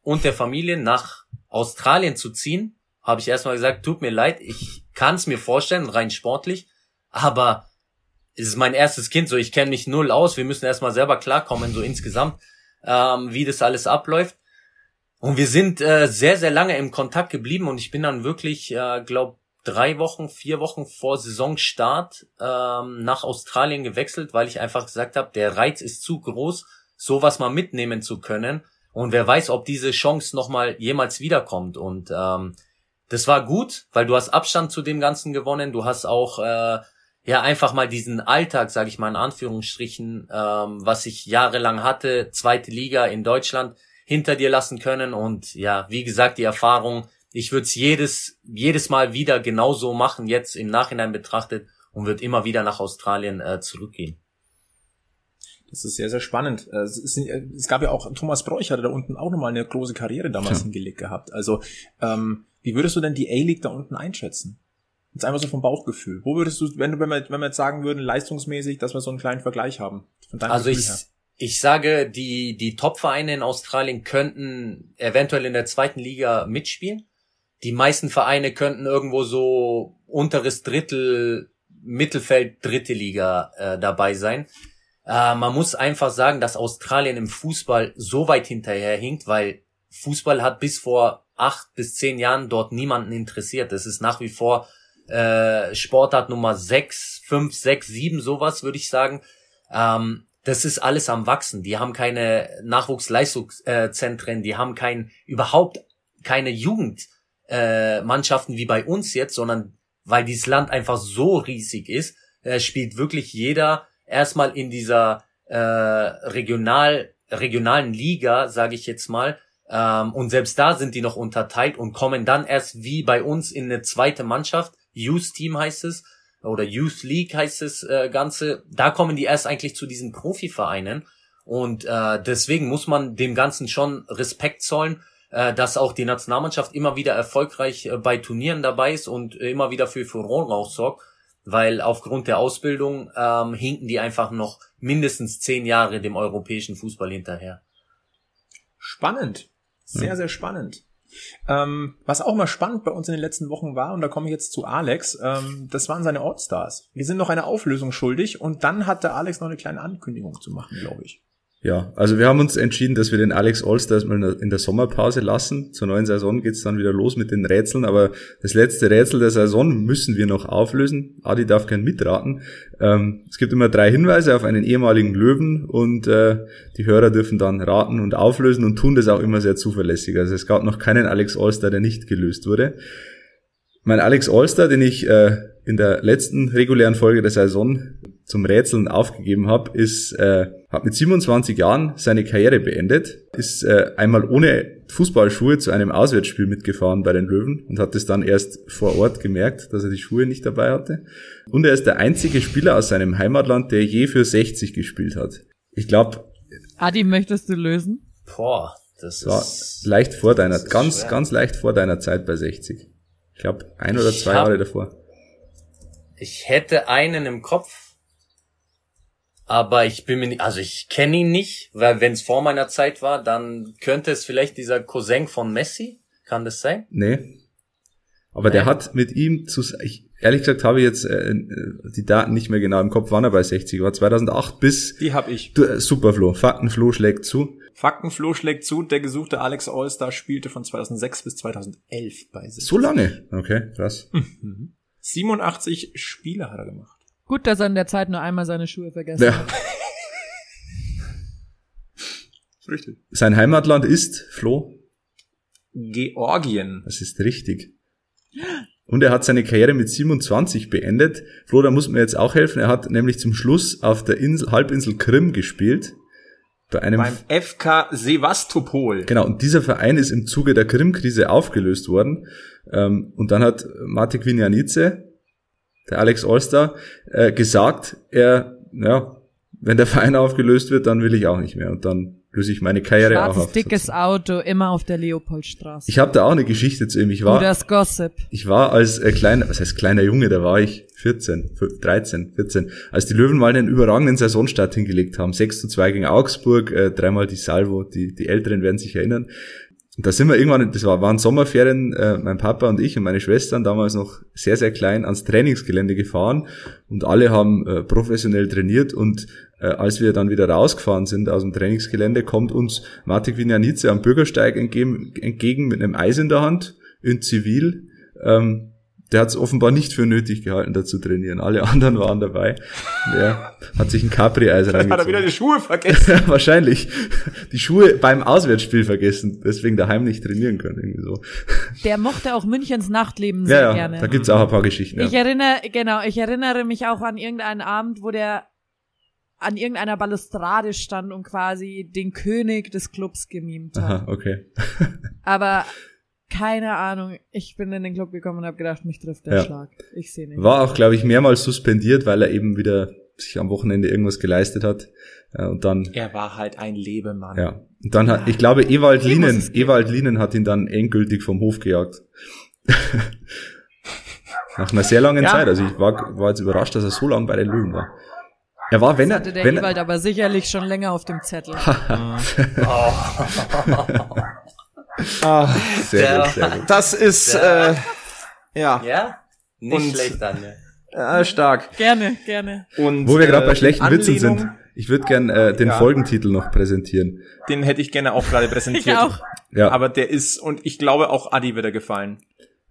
und der Familie nach Australien zu ziehen, habe ich erstmal gesagt, tut mir leid, ich kann es mir vorstellen, rein sportlich, aber es ist mein erstes Kind, so ich kenne mich null aus, wir müssen erstmal selber klarkommen, so insgesamt, ähm, wie das alles abläuft. Und wir sind äh, sehr, sehr lange im Kontakt geblieben und ich bin dann wirklich, äh, glaube drei Wochen, vier Wochen vor Saisonstart ähm, nach Australien gewechselt, weil ich einfach gesagt habe, der Reiz ist zu groß, sowas mal mitnehmen zu können. Und wer weiß, ob diese Chance nochmal jemals wiederkommt. Und ähm, das war gut, weil du hast Abstand zu dem Ganzen gewonnen. Du hast auch äh, ja einfach mal diesen Alltag, sage ich mal in Anführungsstrichen, ähm, was ich jahrelang hatte, zweite Liga in Deutschland, hinter dir lassen können. Und ja, wie gesagt, die Erfahrung, ich würde es jedes, jedes Mal wieder genauso machen, jetzt im Nachhinein betrachtet und würde immer wieder nach Australien äh, zurückgehen. Das ist sehr, sehr spannend. Äh, Es, ist, es gab ja auch, Thomas Bräuch hatte da unten auch nochmal eine große Karriere damals Ja. hingelegt gehabt. Also, ähm, wie würdest du denn die A-League da unten einschätzen? Jetzt einfach so vom Bauchgefühl. Wo würdest du, wenn du, wenn wir, wenn wir jetzt sagen würden, leistungsmäßig, dass wir so einen kleinen Vergleich haben? Von deinem Also Gefühl ich, her. Ich sage, die, die Top-Vereine in Australien könnten eventuell in der zweiten Liga mitspielen. Die meisten Vereine könnten irgendwo so unteres Drittel, Mittelfeld, dritte Liga äh, dabei sein. Äh, man muss einfach sagen, dass Australien im Fußball so weit hinterherhinkt, weil Fußball hat bis vor acht bis zehn Jahren dort niemanden interessiert. Das ist nach wie vor äh, Sportart Nummer sechs, fünf, sechs, sieben, sowas würde ich sagen. Ähm, das ist alles am wachsen. Die haben keine Nachwuchsleistungszentren, die haben kein überhaupt keine Jugendmannschaften äh, wie bei uns jetzt, sondern weil dieses Land einfach so riesig ist, äh, spielt wirklich jeder erstmal in dieser äh, regional regionalen Liga, sage ich jetzt mal. Ähm, und selbst da sind die noch unterteilt und kommen dann erst wie bei uns in eine zweite Mannschaft. Youth Team heißt es oder Youth League heißt es äh, Ganze. Da kommen die erst eigentlich zu diesen Profivereinen. Und äh, deswegen muss man dem Ganzen schon Respekt zollen, äh, dass auch die Nationalmannschaft immer wieder erfolgreich äh, bei Turnieren dabei ist und immer wieder für Furore auch sorgt, weil aufgrund der Ausbildung ähm, hinken die einfach noch mindestens zehn Jahre dem europäischen Fußball hinterher. Spannend. Sehr, sehr spannend. Ähm, was auch mal spannend bei uns in den letzten Wochen war, und da komme ich jetzt zu Alex, ähm, das waren seine Allstars. Wir sind noch eine Auflösung schuldig und dann hat der Alex noch eine kleine Ankündigung zu machen, glaube ich. Ja, also wir haben uns entschieden, dass wir den Alex Olster erstmal in der Sommerpause lassen. Zur neuen Saison geht's dann wieder los mit den Rätseln, aber das letzte Rätsel der Saison müssen wir noch auflösen. Adi darf gern mitraten. Ähm, es gibt immer drei Hinweise auf einen ehemaligen Löwen und äh, die Hörer dürfen dann raten und auflösen und tun das auch immer sehr zuverlässig. Also es gab noch keinen Alex Olster, der nicht gelöst wurde. Mein Alex Olster, den ich äh, in der letzten regulären Folge der Saison zum Rätseln aufgegeben habe, ist, äh, hat mit 27 Jahren seine Karriere beendet, ist äh, einmal ohne Fußballschuhe zu einem Auswärtsspiel mitgefahren bei den Löwen und hat es dann erst vor Ort gemerkt, dass er die Schuhe nicht dabei hatte. Und er ist der einzige Spieler aus seinem Heimatland, der je für 60 gespielt hat. Ich glaube. Adi, möchtest du lösen? Boah, das war ist leicht vor deiner, ganz, schwer. ganz leicht vor deiner Zeit bei 60. Ich glaube, ein oder zwei hab, Jahre davor. Ich hätte einen im Kopf, aber ich bin mir nicht, also ich kenne ihn nicht, weil wenn es vor meiner Zeit war, dann könnte es vielleicht dieser Cousin von Messi, kann das sein? Nee. Aber nee. der hat mit ihm zu, ich, ehrlich gesagt habe ich jetzt äh, die Daten nicht mehr genau im Kopf, wann er bei 60 war, 2008 bis. Die hab ich. Du, äh, Superflo, Faktenflo schlägt zu. Faktenflo schlägt zu, der gesuchte Alex Allstar spielte von 2006 bis 2011 bei 60. So lange? Okay, krass. 87 Spiele hat er gemacht. Gut, dass er in der Zeit nur einmal seine Schuhe vergessen ja. hat. (laughs) richtig. Sein Heimatland ist, Flo? Georgien. Das ist richtig. Und er hat seine Karriere mit 27 beendet. Flo, da muss mir jetzt auch helfen. Er hat nämlich zum Schluss auf der Insel, Halbinsel Krim gespielt. Bei einem Beim FK Sevastopol. Genau, und dieser Verein ist im Zuge der Krim-Krise aufgelöst worden. Ähm, und dann hat Mate Quinianice, der Alex Allstar, äh, gesagt, er, ja, wenn der Verein aufgelöst wird, dann will ich auch nicht mehr. Und dann löse ich meine Karriere Schwarzes, auch dickes. Auto, immer auf der Leopoldstraße. Ich habe da auch eine Geschichte zu ihm. Ich war, das Gossip. Ich war als äh, kleiner, was heißt kleiner Junge, da war ich 14, 13, 14, als die Löwen mal einen überragenden Saisonstart hingelegt haben. 6 zu 2 gegen Augsburg, äh, dreimal die Salvo, die, die Älteren werden sich erinnern. Und da sind wir irgendwann, das war, waren Sommerferien, äh, mein Papa und ich und meine Schwestern damals noch sehr, sehr klein ans Trainingsgelände gefahren und alle haben äh, professionell trainiert und äh, als wir dann wieder rausgefahren sind aus dem Trainingsgelände, kommt uns Matik Vinjanice am Bürgersteig entgegen, entgegen mit einem Eis in der Hand, in Zivil. Ähm, der hat es offenbar nicht für nötig gehalten, da zu trainieren. Alle anderen waren dabei. Der hat sich ein Capri-Eis reingezogen. Hat er wieder die Schuhe vergessen? (laughs) ja, wahrscheinlich. Die Schuhe beim Auswärtsspiel vergessen, deswegen daheim nicht trainieren können, irgendwie so. Der mochte auch Münchens Nachtleben sehr ja, ja, gerne. Da gibt's auch ein paar Geschichten. Ja. Ich erinnere, genau, ich erinnere mich auch an irgendeinen Abend, wo der an irgendeiner Balustrade stand und quasi den König des Clubs gemimt hat. Aha, okay. (laughs) Aber keine Ahnung. Ich bin in den Club gekommen und habe gedacht, mich trifft der ja. Schlag. Ich sehe nicht. War auch, glaube ich, mehrmals suspendiert, weil er eben wieder sich am Wochenende irgendwas geleistet hat. Und dann. Er war halt ein Lebemann. Ja. Und dann hat, ich glaube, Ewald Lienen, Ewald Lienen hat ihn dann endgültig vom Hof gejagt. (laughs) Nach einer sehr langen ja. Zeit. Also ich war, war jetzt überrascht, dass er so lange bei den Löwen war. Er war, wenn das er, hatte der wenn Ewald aber sicherlich schon länger auf dem Zettel. (laughs) Ah, sehr der, gut, sehr gut. Das ist, äh, ja. Ja? Nicht Und, schlecht, Daniel. Ja, stark. Gerne, gerne. Und, Wo wir gerade bei äh, schlechten Witzen sind, ich würde gern äh, den ja. Folgentitel noch präsentieren. Den hätte ich gerne auch gerade (laughs) präsentiert. ich auch. Ja. Aber der ist, und ich glaube auch Adi wird er gefallen.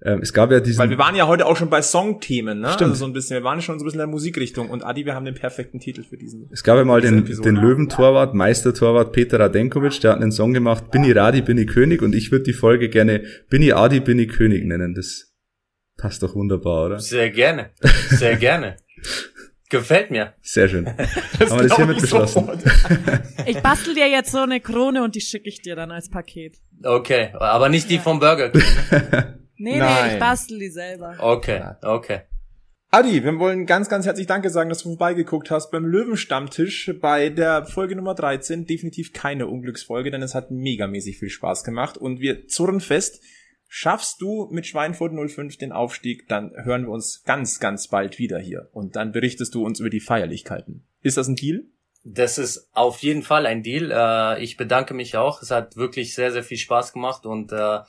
Ähm, es gab ja diesen. Weil wir waren ja heute auch schon bei Songthemen, ne? Stimmt. Also so ein bisschen, wir waren schon so ein bisschen in der Musikrichtung und Adi, wir haben den perfekten Titel für diesen. Es gab ja mal den, den Löwentorwart, Meistertorwart Peter Radenkovic, der hat einen Song gemacht, Bin ich Radi, bin ich König und ich würde die Folge gerne Bin ich Adi, bin ich König nennen. Das passt doch wunderbar, oder? Sehr gerne. Sehr gerne. (laughs) Gefällt mir. Sehr schön. Das (laughs) Haben wir das hiermit beschlossen. (laughs) ich bastel dir jetzt so eine Krone und die schicke ich dir dann als Paket. Okay, aber nicht die vom Burger King. Nee, Nein. nee, ich bastel die selber. Okay, okay. Adi, wir wollen ganz, ganz herzlich Danke sagen, dass du vorbeigeguckt hast beim Löwenstammtisch bei der Folge Nummer 13. Definitiv keine Unglücksfolge, denn es hat megamäßig viel Spaß gemacht und wir zurren fest. Schaffst du mit Schweinfurt 05 den Aufstieg, dann hören wir uns ganz, ganz bald wieder hier und dann berichtest du uns über die Feierlichkeiten. Ist das ein Deal? Das ist auf jeden Fall ein Deal. Äh, ich bedanke mich auch. Es hat wirklich sehr, sehr viel Spaß gemacht und äh,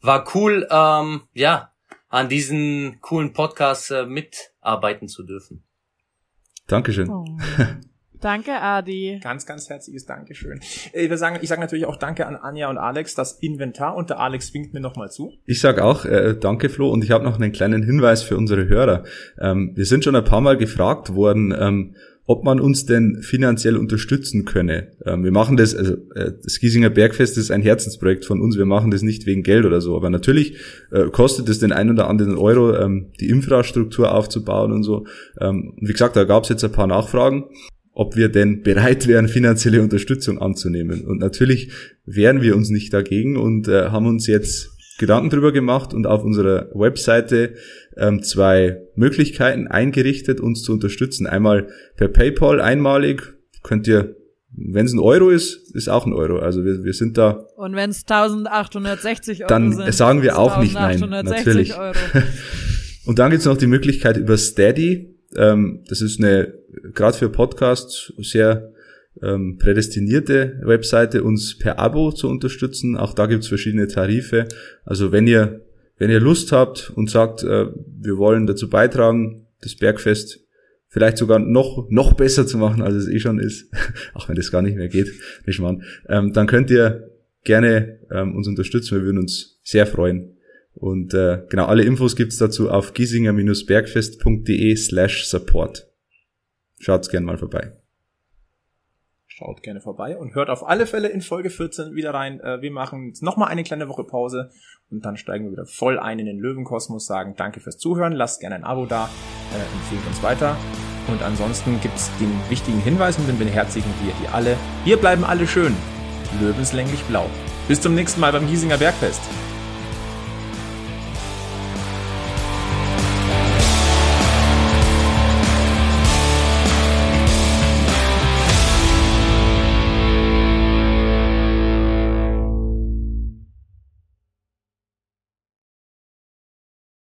war cool, ähm, ja, an diesen coolen Podcast äh, mitarbeiten zu dürfen. Dankeschön. Oh. (laughs) Danke, Adi. Ganz, ganz herzliches Dankeschön. Äh, ich sage natürlich auch Danke an Anja und Alex, das Inventar und der Alex winkt mir nochmal zu. Ich sag auch äh, danke Flo und ich habe noch einen kleinen Hinweis für unsere Hörer. Ähm, wir sind schon ein paar Mal gefragt worden, ähm, ob man uns denn finanziell unterstützen könne. Ähm, wir machen das, also äh, das Giesinger Bergfest ist ein Herzensprojekt von uns, wir machen das nicht wegen Geld oder so, aber natürlich äh, kostet es den ein oder anderen Euro, ähm, die Infrastruktur aufzubauen und so. Ähm, wie gesagt, da gab es jetzt ein paar Nachfragen ob wir denn bereit wären, finanzielle Unterstützung anzunehmen. Und natürlich wehren wir uns nicht dagegen und äh, haben uns jetzt Gedanken drüber gemacht und auf unserer Webseite ähm, zwei Möglichkeiten eingerichtet, uns zu unterstützen. Einmal per PayPal einmalig, könnt ihr, wenn es ein Euro ist, ist auch ein Euro. Also wir, wir sind da. Und wenn es 1860 Euro Dann sind, sagen wir auch nicht nein, 1860 natürlich. Euro. (laughs) Und dann gibt's noch die Möglichkeit über Steady. Ähm, das ist eine, gerade für Podcasts, sehr ähm, prädestinierte Webseite, uns per Abo zu unterstützen. Auch da gibt's verschiedene Tarife. Also wenn ihr, wenn ihr Lust habt und sagt, äh, wir wollen dazu beitragen, das Bergfest vielleicht sogar noch, noch besser zu machen, als es eh schon ist, (laughs) auch wenn das gar nicht mehr geht, nicht mal, ähm, dann könnt ihr gerne ähm, uns unterstützen. Wir würden uns sehr freuen. Und äh, genau, alle Infos gibt's dazu auf giesinger-bergfest.de slash support. Schaut's gerne mal vorbei. Schaut gerne vorbei und hört auf alle Fälle in Folge 14 wieder rein. Äh, Wir machen jetzt nochmal eine kleine Woche Pause und dann steigen wir wieder voll ein in den Löwenkosmos, sagen danke fürs Zuhören, lasst gerne ein Abo da, äh, empfehlt uns weiter. Und ansonsten gibt's den wichtigen Hinweis und den beherzigen wir die alle. Wir bleiben alle schön. Löwenslänglich blau. Bis zum nächsten Mal beim Giesinger Bergfest.